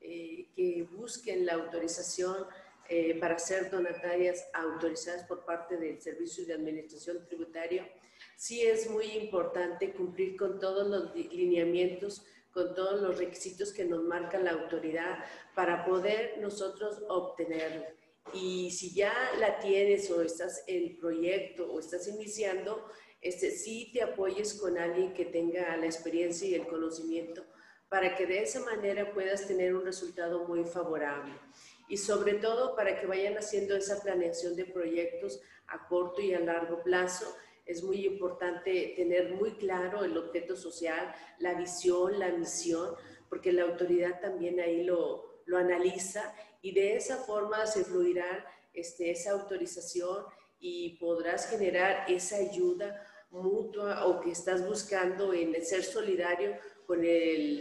eh, que busquen la autorización eh, para ser donatarias autorizadas por parte del Servicio de Administración Tributaria, sí es muy importante cumplir con todos los lineamientos con todos los requisitos que nos marca la autoridad para poder nosotros obtenerla. Y si ya la tienes o estás en proyecto o estás iniciando, este, sí te apoyes con alguien que tenga la experiencia y el conocimiento para que de esa manera puedas tener un resultado muy favorable. Y sobre todo para que vayan haciendo esa planeación de proyectos a corto y a largo plazo es muy importante tener muy claro el objeto social, la visión, la misión, porque la autoridad también ahí lo, lo analiza y de esa forma se fluirá este, esa autorización y podrás generar esa ayuda mutua o que estás buscando en ser solidario con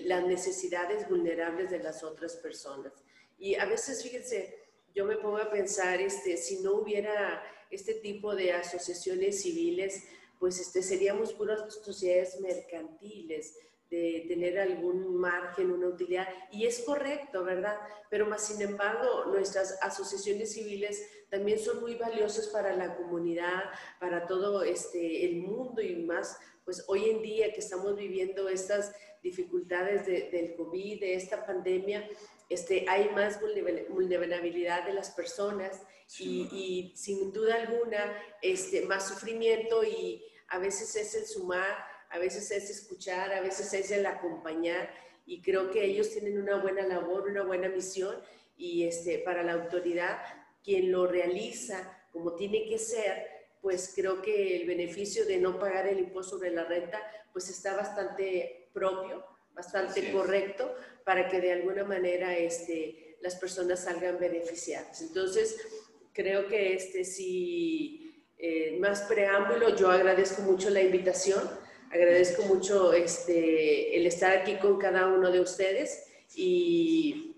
las necesidades vulnerables de las otras personas. Y a veces, fíjense, yo me pongo a pensar, este, si no hubiera este tipo de asociaciones civiles, pues este, seríamos puras sociedades mercantiles, de tener algún margen, una utilidad, y es correcto, ¿verdad? Pero más sin embargo, nuestras asociaciones civiles también son muy valiosas para la comunidad, para todo este, el mundo y más, pues hoy en día que estamos viviendo estas dificultades de, del COVID, de esta pandemia, este, hay más vulnerabilidad de las personas y, sin duda alguna este, más sufrimiento y a veces es el sumar, a veces es escuchar, a veces es el acompañar y creo que ellos tienen una buena labor, una buena misión y este, para la autoridad, quien lo realiza como tiene que ser, pues creo que el beneficio de no pagar el impuesto sobre la renta pues está bastante propio bastante correcto para que de alguna manera este, las personas salgan beneficiadas. Entonces, creo que este, si eh, más preámbulo, yo agradezco mucho la invitación, agradezco mucho este, el estar aquí con cada uno de ustedes y,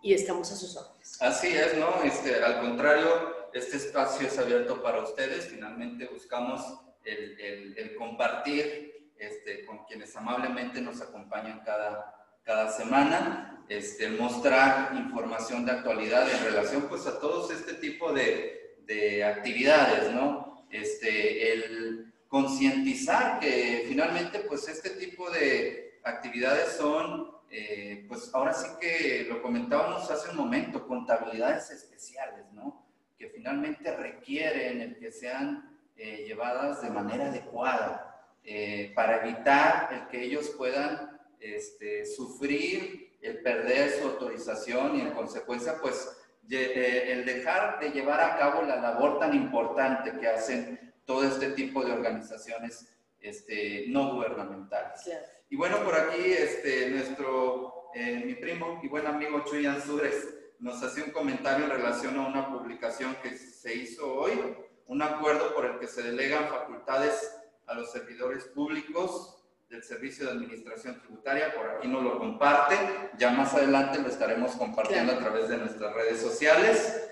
y estamos a sus órdenes. Así es, ¿no? Este, al contrario, este espacio es abierto para ustedes, finalmente buscamos el, compartir este, con quienes amablemente nos acompañan cada, cada semana, este, mostrar información de actualidad en relación pues a todos este tipo de, de actividades, ¿no? Este, el concientizar que finalmente pues este tipo de actividades son, eh, pues ahora sí que lo comentábamos hace un momento, contabilidades especiales, ¿no? Que finalmente requieren el que sean eh, llevadas de manera adecuada eh, para evitar el que ellos puedan este, sufrir el perder su autorización y en consecuencia, pues, eh, el dejar de llevar a cabo la labor tan importante que hacen todo este tipo de organizaciones este, no gubernamentales. Y bueno, por aquí este, nuestro, eh, mi primo y buen amigo Chuyan Sures nos hace un comentario en relación a una publicación que se hizo hoy, un acuerdo por el que se delegan facultades a los servidores públicos del Servicio de Administración Tributaria, por aquí nos lo comparte, ya más adelante lo estaremos compartiendo a través de nuestras redes sociales.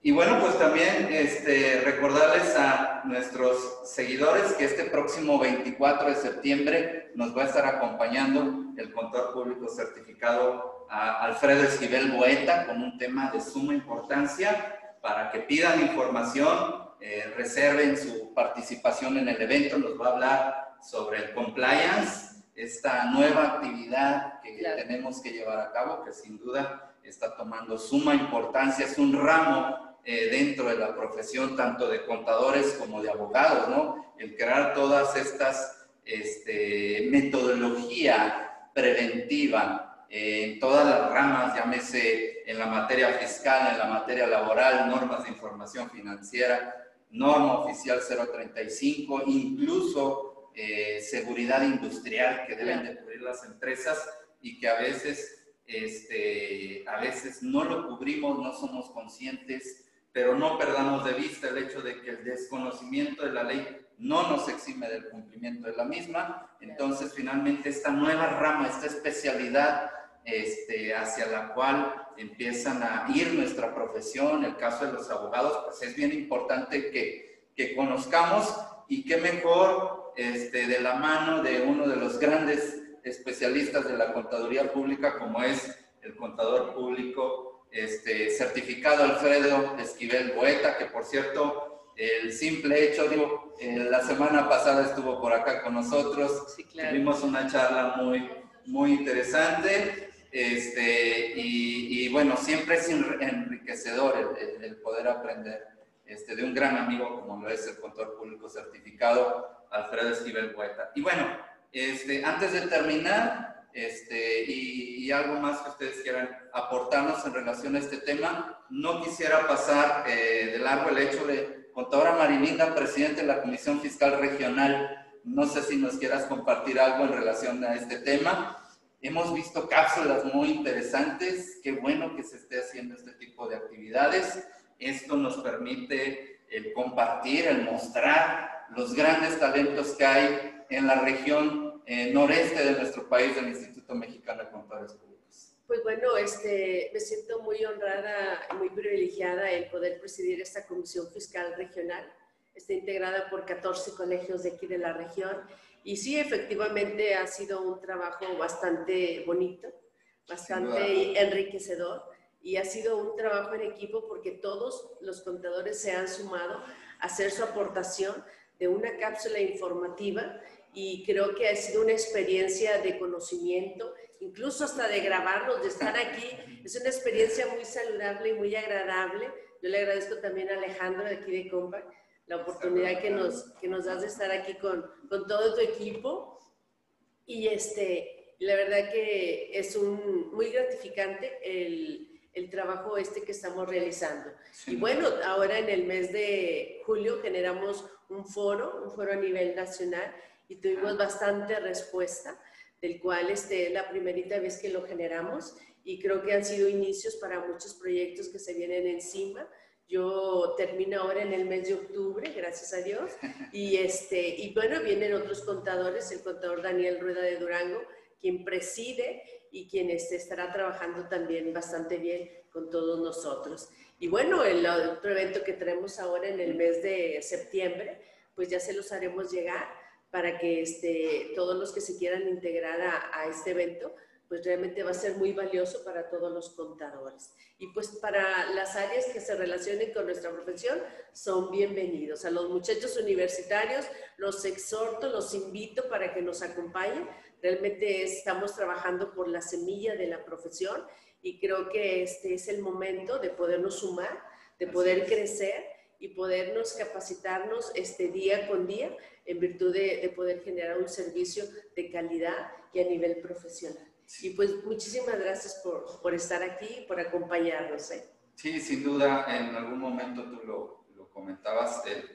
Y bueno, pues también este, recordarles a nuestros seguidores que este próximo 24 de septiembre nos va a estar acompañando el contador público certificado a Alfredo Esquivel Boeta con un tema de suma importancia para que pidan información, eh, reserven su participación en el evento, nos va a hablar sobre el compliance, esta nueva actividad que tenemos que llevar a cabo, que sin duda está tomando suma importancia, es un ramo eh, dentro de la profesión, tanto de contadores como de abogados, ¿no? El crear todas estas este, metodología preventiva en todas las ramas, llámese en la materia fiscal, en la materia laboral, normas de información financiera, norma oficial 035, incluso eh, seguridad industrial que deben de cubrir las empresas y que a veces, este, a veces no lo cubrimos, no somos conscientes, pero no perdamos de vista el hecho de que el desconocimiento de la ley no nos exime del cumplimiento de la misma. Entonces, finalmente, esta nueva rama, esta especialidad este, hacia la cual empiezan a ir nuestra profesión, el caso de los abogados, pues es bien importante que, que conozcamos y qué mejor este, de la mano de uno de los grandes especialistas de la contaduría pública, como es el contador público este, certificado Alfredo Esquivel Boeta, que por cierto, el simple hecho, digo, la semana pasada estuvo por acá con nosotros, tuvimos una charla muy, muy interesante, este, y, bueno, siempre es enriquecedor el, poder aprender este, de un gran amigo como lo es el contador público certificado, Alfredo Esquivel Poeta. Y bueno, este, antes de terminar, este, y, algo más que ustedes quieran aportarnos en relación a este tema, no quisiera pasar eh, de largo el hecho de contadora Marilinda, presidente de la Comisión Fiscal Regional. No sé si nos quieras compartir algo en relación a este tema. Hemos visto cápsulas muy interesantes. Qué bueno que se esté haciendo este tipo de actividades. Esto nos permite el compartir, el mostrar los grandes talentos que hay en la región eh, noreste de nuestro país del Instituto Mexicano de Contadores Públicos. Pues bueno, este, me siento muy honrada muy privilegiada el poder presidir esta Comisión Fiscal Regional. Está integrada por 14 colegios de aquí de la región. Y sí, efectivamente ha sido un trabajo bastante bonito, bastante enriquecedor. Y ha sido un trabajo en equipo porque todos los contadores se han sumado a hacer su aportación de una cápsula informativa y creo que ha sido una experiencia de conocimiento, incluso hasta de grabarnos, de estar aquí. Es una experiencia muy saludable y muy agradable. Yo le agradezco también a Alejandro de aquí de Compa la oportunidad que nos, que nos das de estar aquí con, con todo tu equipo. Y este, la verdad que es un, muy gratificante el, el trabajo este que estamos realizando. Y bueno, ahora en el mes de julio generamos un foro, un foro a nivel nacional y tuvimos bastante respuesta del cual este, es la primerita vez que lo generamos y creo que han sido inicios para muchos proyectos que se vienen encima. Yo termino ahora en el mes de octubre, gracias a Dios. Y, este, y bueno, vienen otros contadores, el contador Daniel Rueda de Durango, quien preside y quien este, estará trabajando también bastante bien con todos nosotros. Y bueno, el otro evento que tenemos ahora en el mes de septiembre, pues ya se los haremos llegar para que este, todos los que se quieran integrar a, a este evento, pues realmente va a ser muy valioso para todos los contadores. Y pues para las áreas que se relacionen con nuestra profesión, son bienvenidos. A los muchachos universitarios los exhorto, los invito para que nos acompañen. Realmente estamos trabajando por la semilla de la profesión y creo que este es el momento de podernos sumar, de poder crecer y podernos capacitarnos este día con día en virtud de, de poder generar un servicio de calidad y a nivel profesional. Y pues muchísimas gracias por, por estar aquí, por acompañarnos. ¿eh? Sí, sin duda, en algún momento tú lo, lo comentabas, el,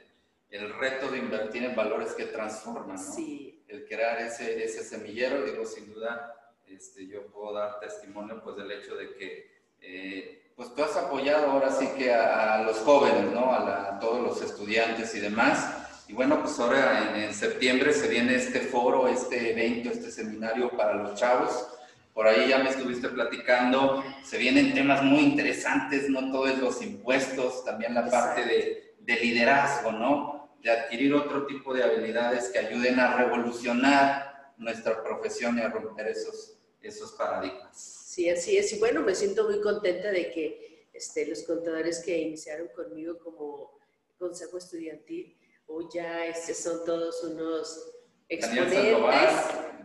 el, reto de invertir en valores que transforman, ¿no? Sí. El crear ese, ese semillero, digo, sin duda, este, yo puedo dar testimonio pues del hecho de que eh, pues tú has apoyado ahora sí que a, a los jóvenes, ¿no? A, la, a, todos los estudiantes y demás. Y bueno, pues ahora en, en septiembre se viene este foro, este evento, este seminario para los chavos por ahí ya me estuviste platicando, se vienen temas muy interesantes, no todo es los impuestos, también la parte de, de, liderazgo, ¿no? De adquirir otro tipo de habilidades que ayuden a revolucionar nuestra profesión y a romper esos, esos paradigmas. Sí, así es. Y bueno, me siento muy contenta de que este, los contadores que iniciaron conmigo como consejo estudiantil, hoy ya este, son todos unos exponentes.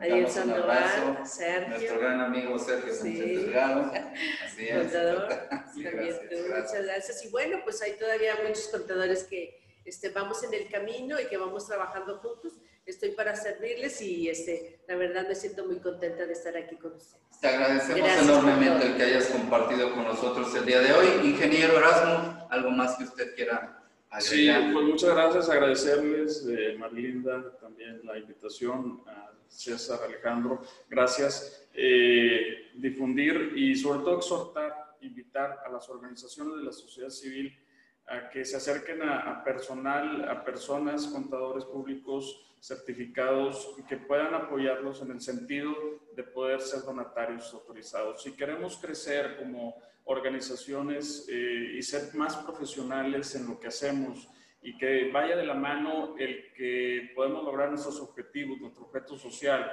Daniel Sandoval, Sergio. Nuestro gran amigo Sergio sí. Sánchez Delgado. Así es. Contador. sí, gracias, tú, gracias. Muchas gracias. Y bueno, pues hay todavía muchos contadores que este, vamos en el camino y que vamos trabajando juntos. Estoy para servirles y este, la verdad me siento muy contenta de estar aquí con ustedes. Te agradecemos gracias, enormemente el que hayas compartido con nosotros el día de hoy. Ingeniero Erasmo, ¿algo más que usted quiera agregar? Sí, pues muchas gracias. Agradecerles, eh, Marlinda, también la invitación a César Alejandro, gracias. Eh, difundir y sobre todo exhortar, invitar a las organizaciones de la sociedad civil a que se acerquen a, personal, a personas, contadores públicos certificados y que puedan apoyarlos en el sentido de poder ser donatarios autorizados. Si queremos crecer como organizaciones eh, y ser más profesionales en lo que hacemos, y que vaya de la mano el que podemos lograr nuestros objetivos, nuestro objeto social,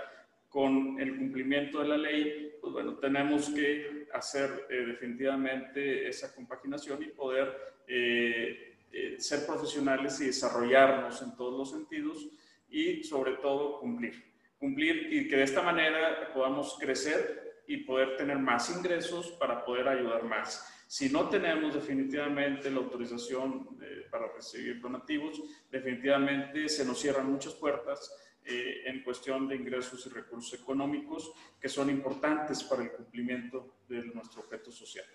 con el cumplimiento de la ley, pues bueno, tenemos que hacer eh, definitivamente esa compaginación y poder eh, eh, ser profesionales y desarrollarnos en todos los sentidos y sobre todo cumplir. Cumplir y que de esta manera podamos crecer y poder tener más ingresos para poder ayudar más. Si no tenemos definitivamente la autorización para recibir donativos, definitivamente se nos cierran muchas puertas eh, en cuestión de ingresos y recursos económicos que son importantes para el cumplimiento de nuestro objeto social.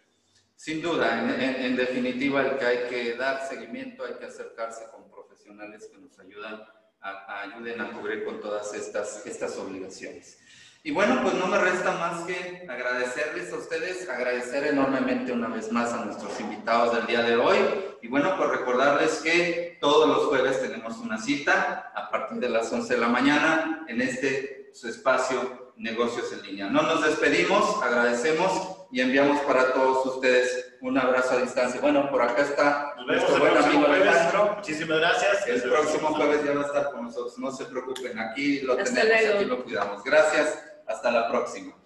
Sin duda, en, en, en, definitiva, el que hay que dar seguimiento, hay que acercarse con profesionales que nos ayudan a, a ayuden a cubrir con todas estas, estas obligaciones. Y bueno, pues no me resta más que agradecerles a ustedes, agradecer enormemente una vez más a nuestros invitados del día de hoy. Y bueno, pues recordarles que todos los jueves tenemos una cita a partir de las 11 de la mañana en este su espacio Negocios en Línea. No nos despedimos, agradecemos y enviamos para todos ustedes un abrazo a distancia. Bueno, por acá está nos vemos nuestro buen amigo Alejandro. Muchísimas gracias. El próximo jueves ya va a estar con nosotros, no se preocupen, aquí lo Hasta tenemos, luego. aquí lo cuidamos. Gracias. Hasta la próxima.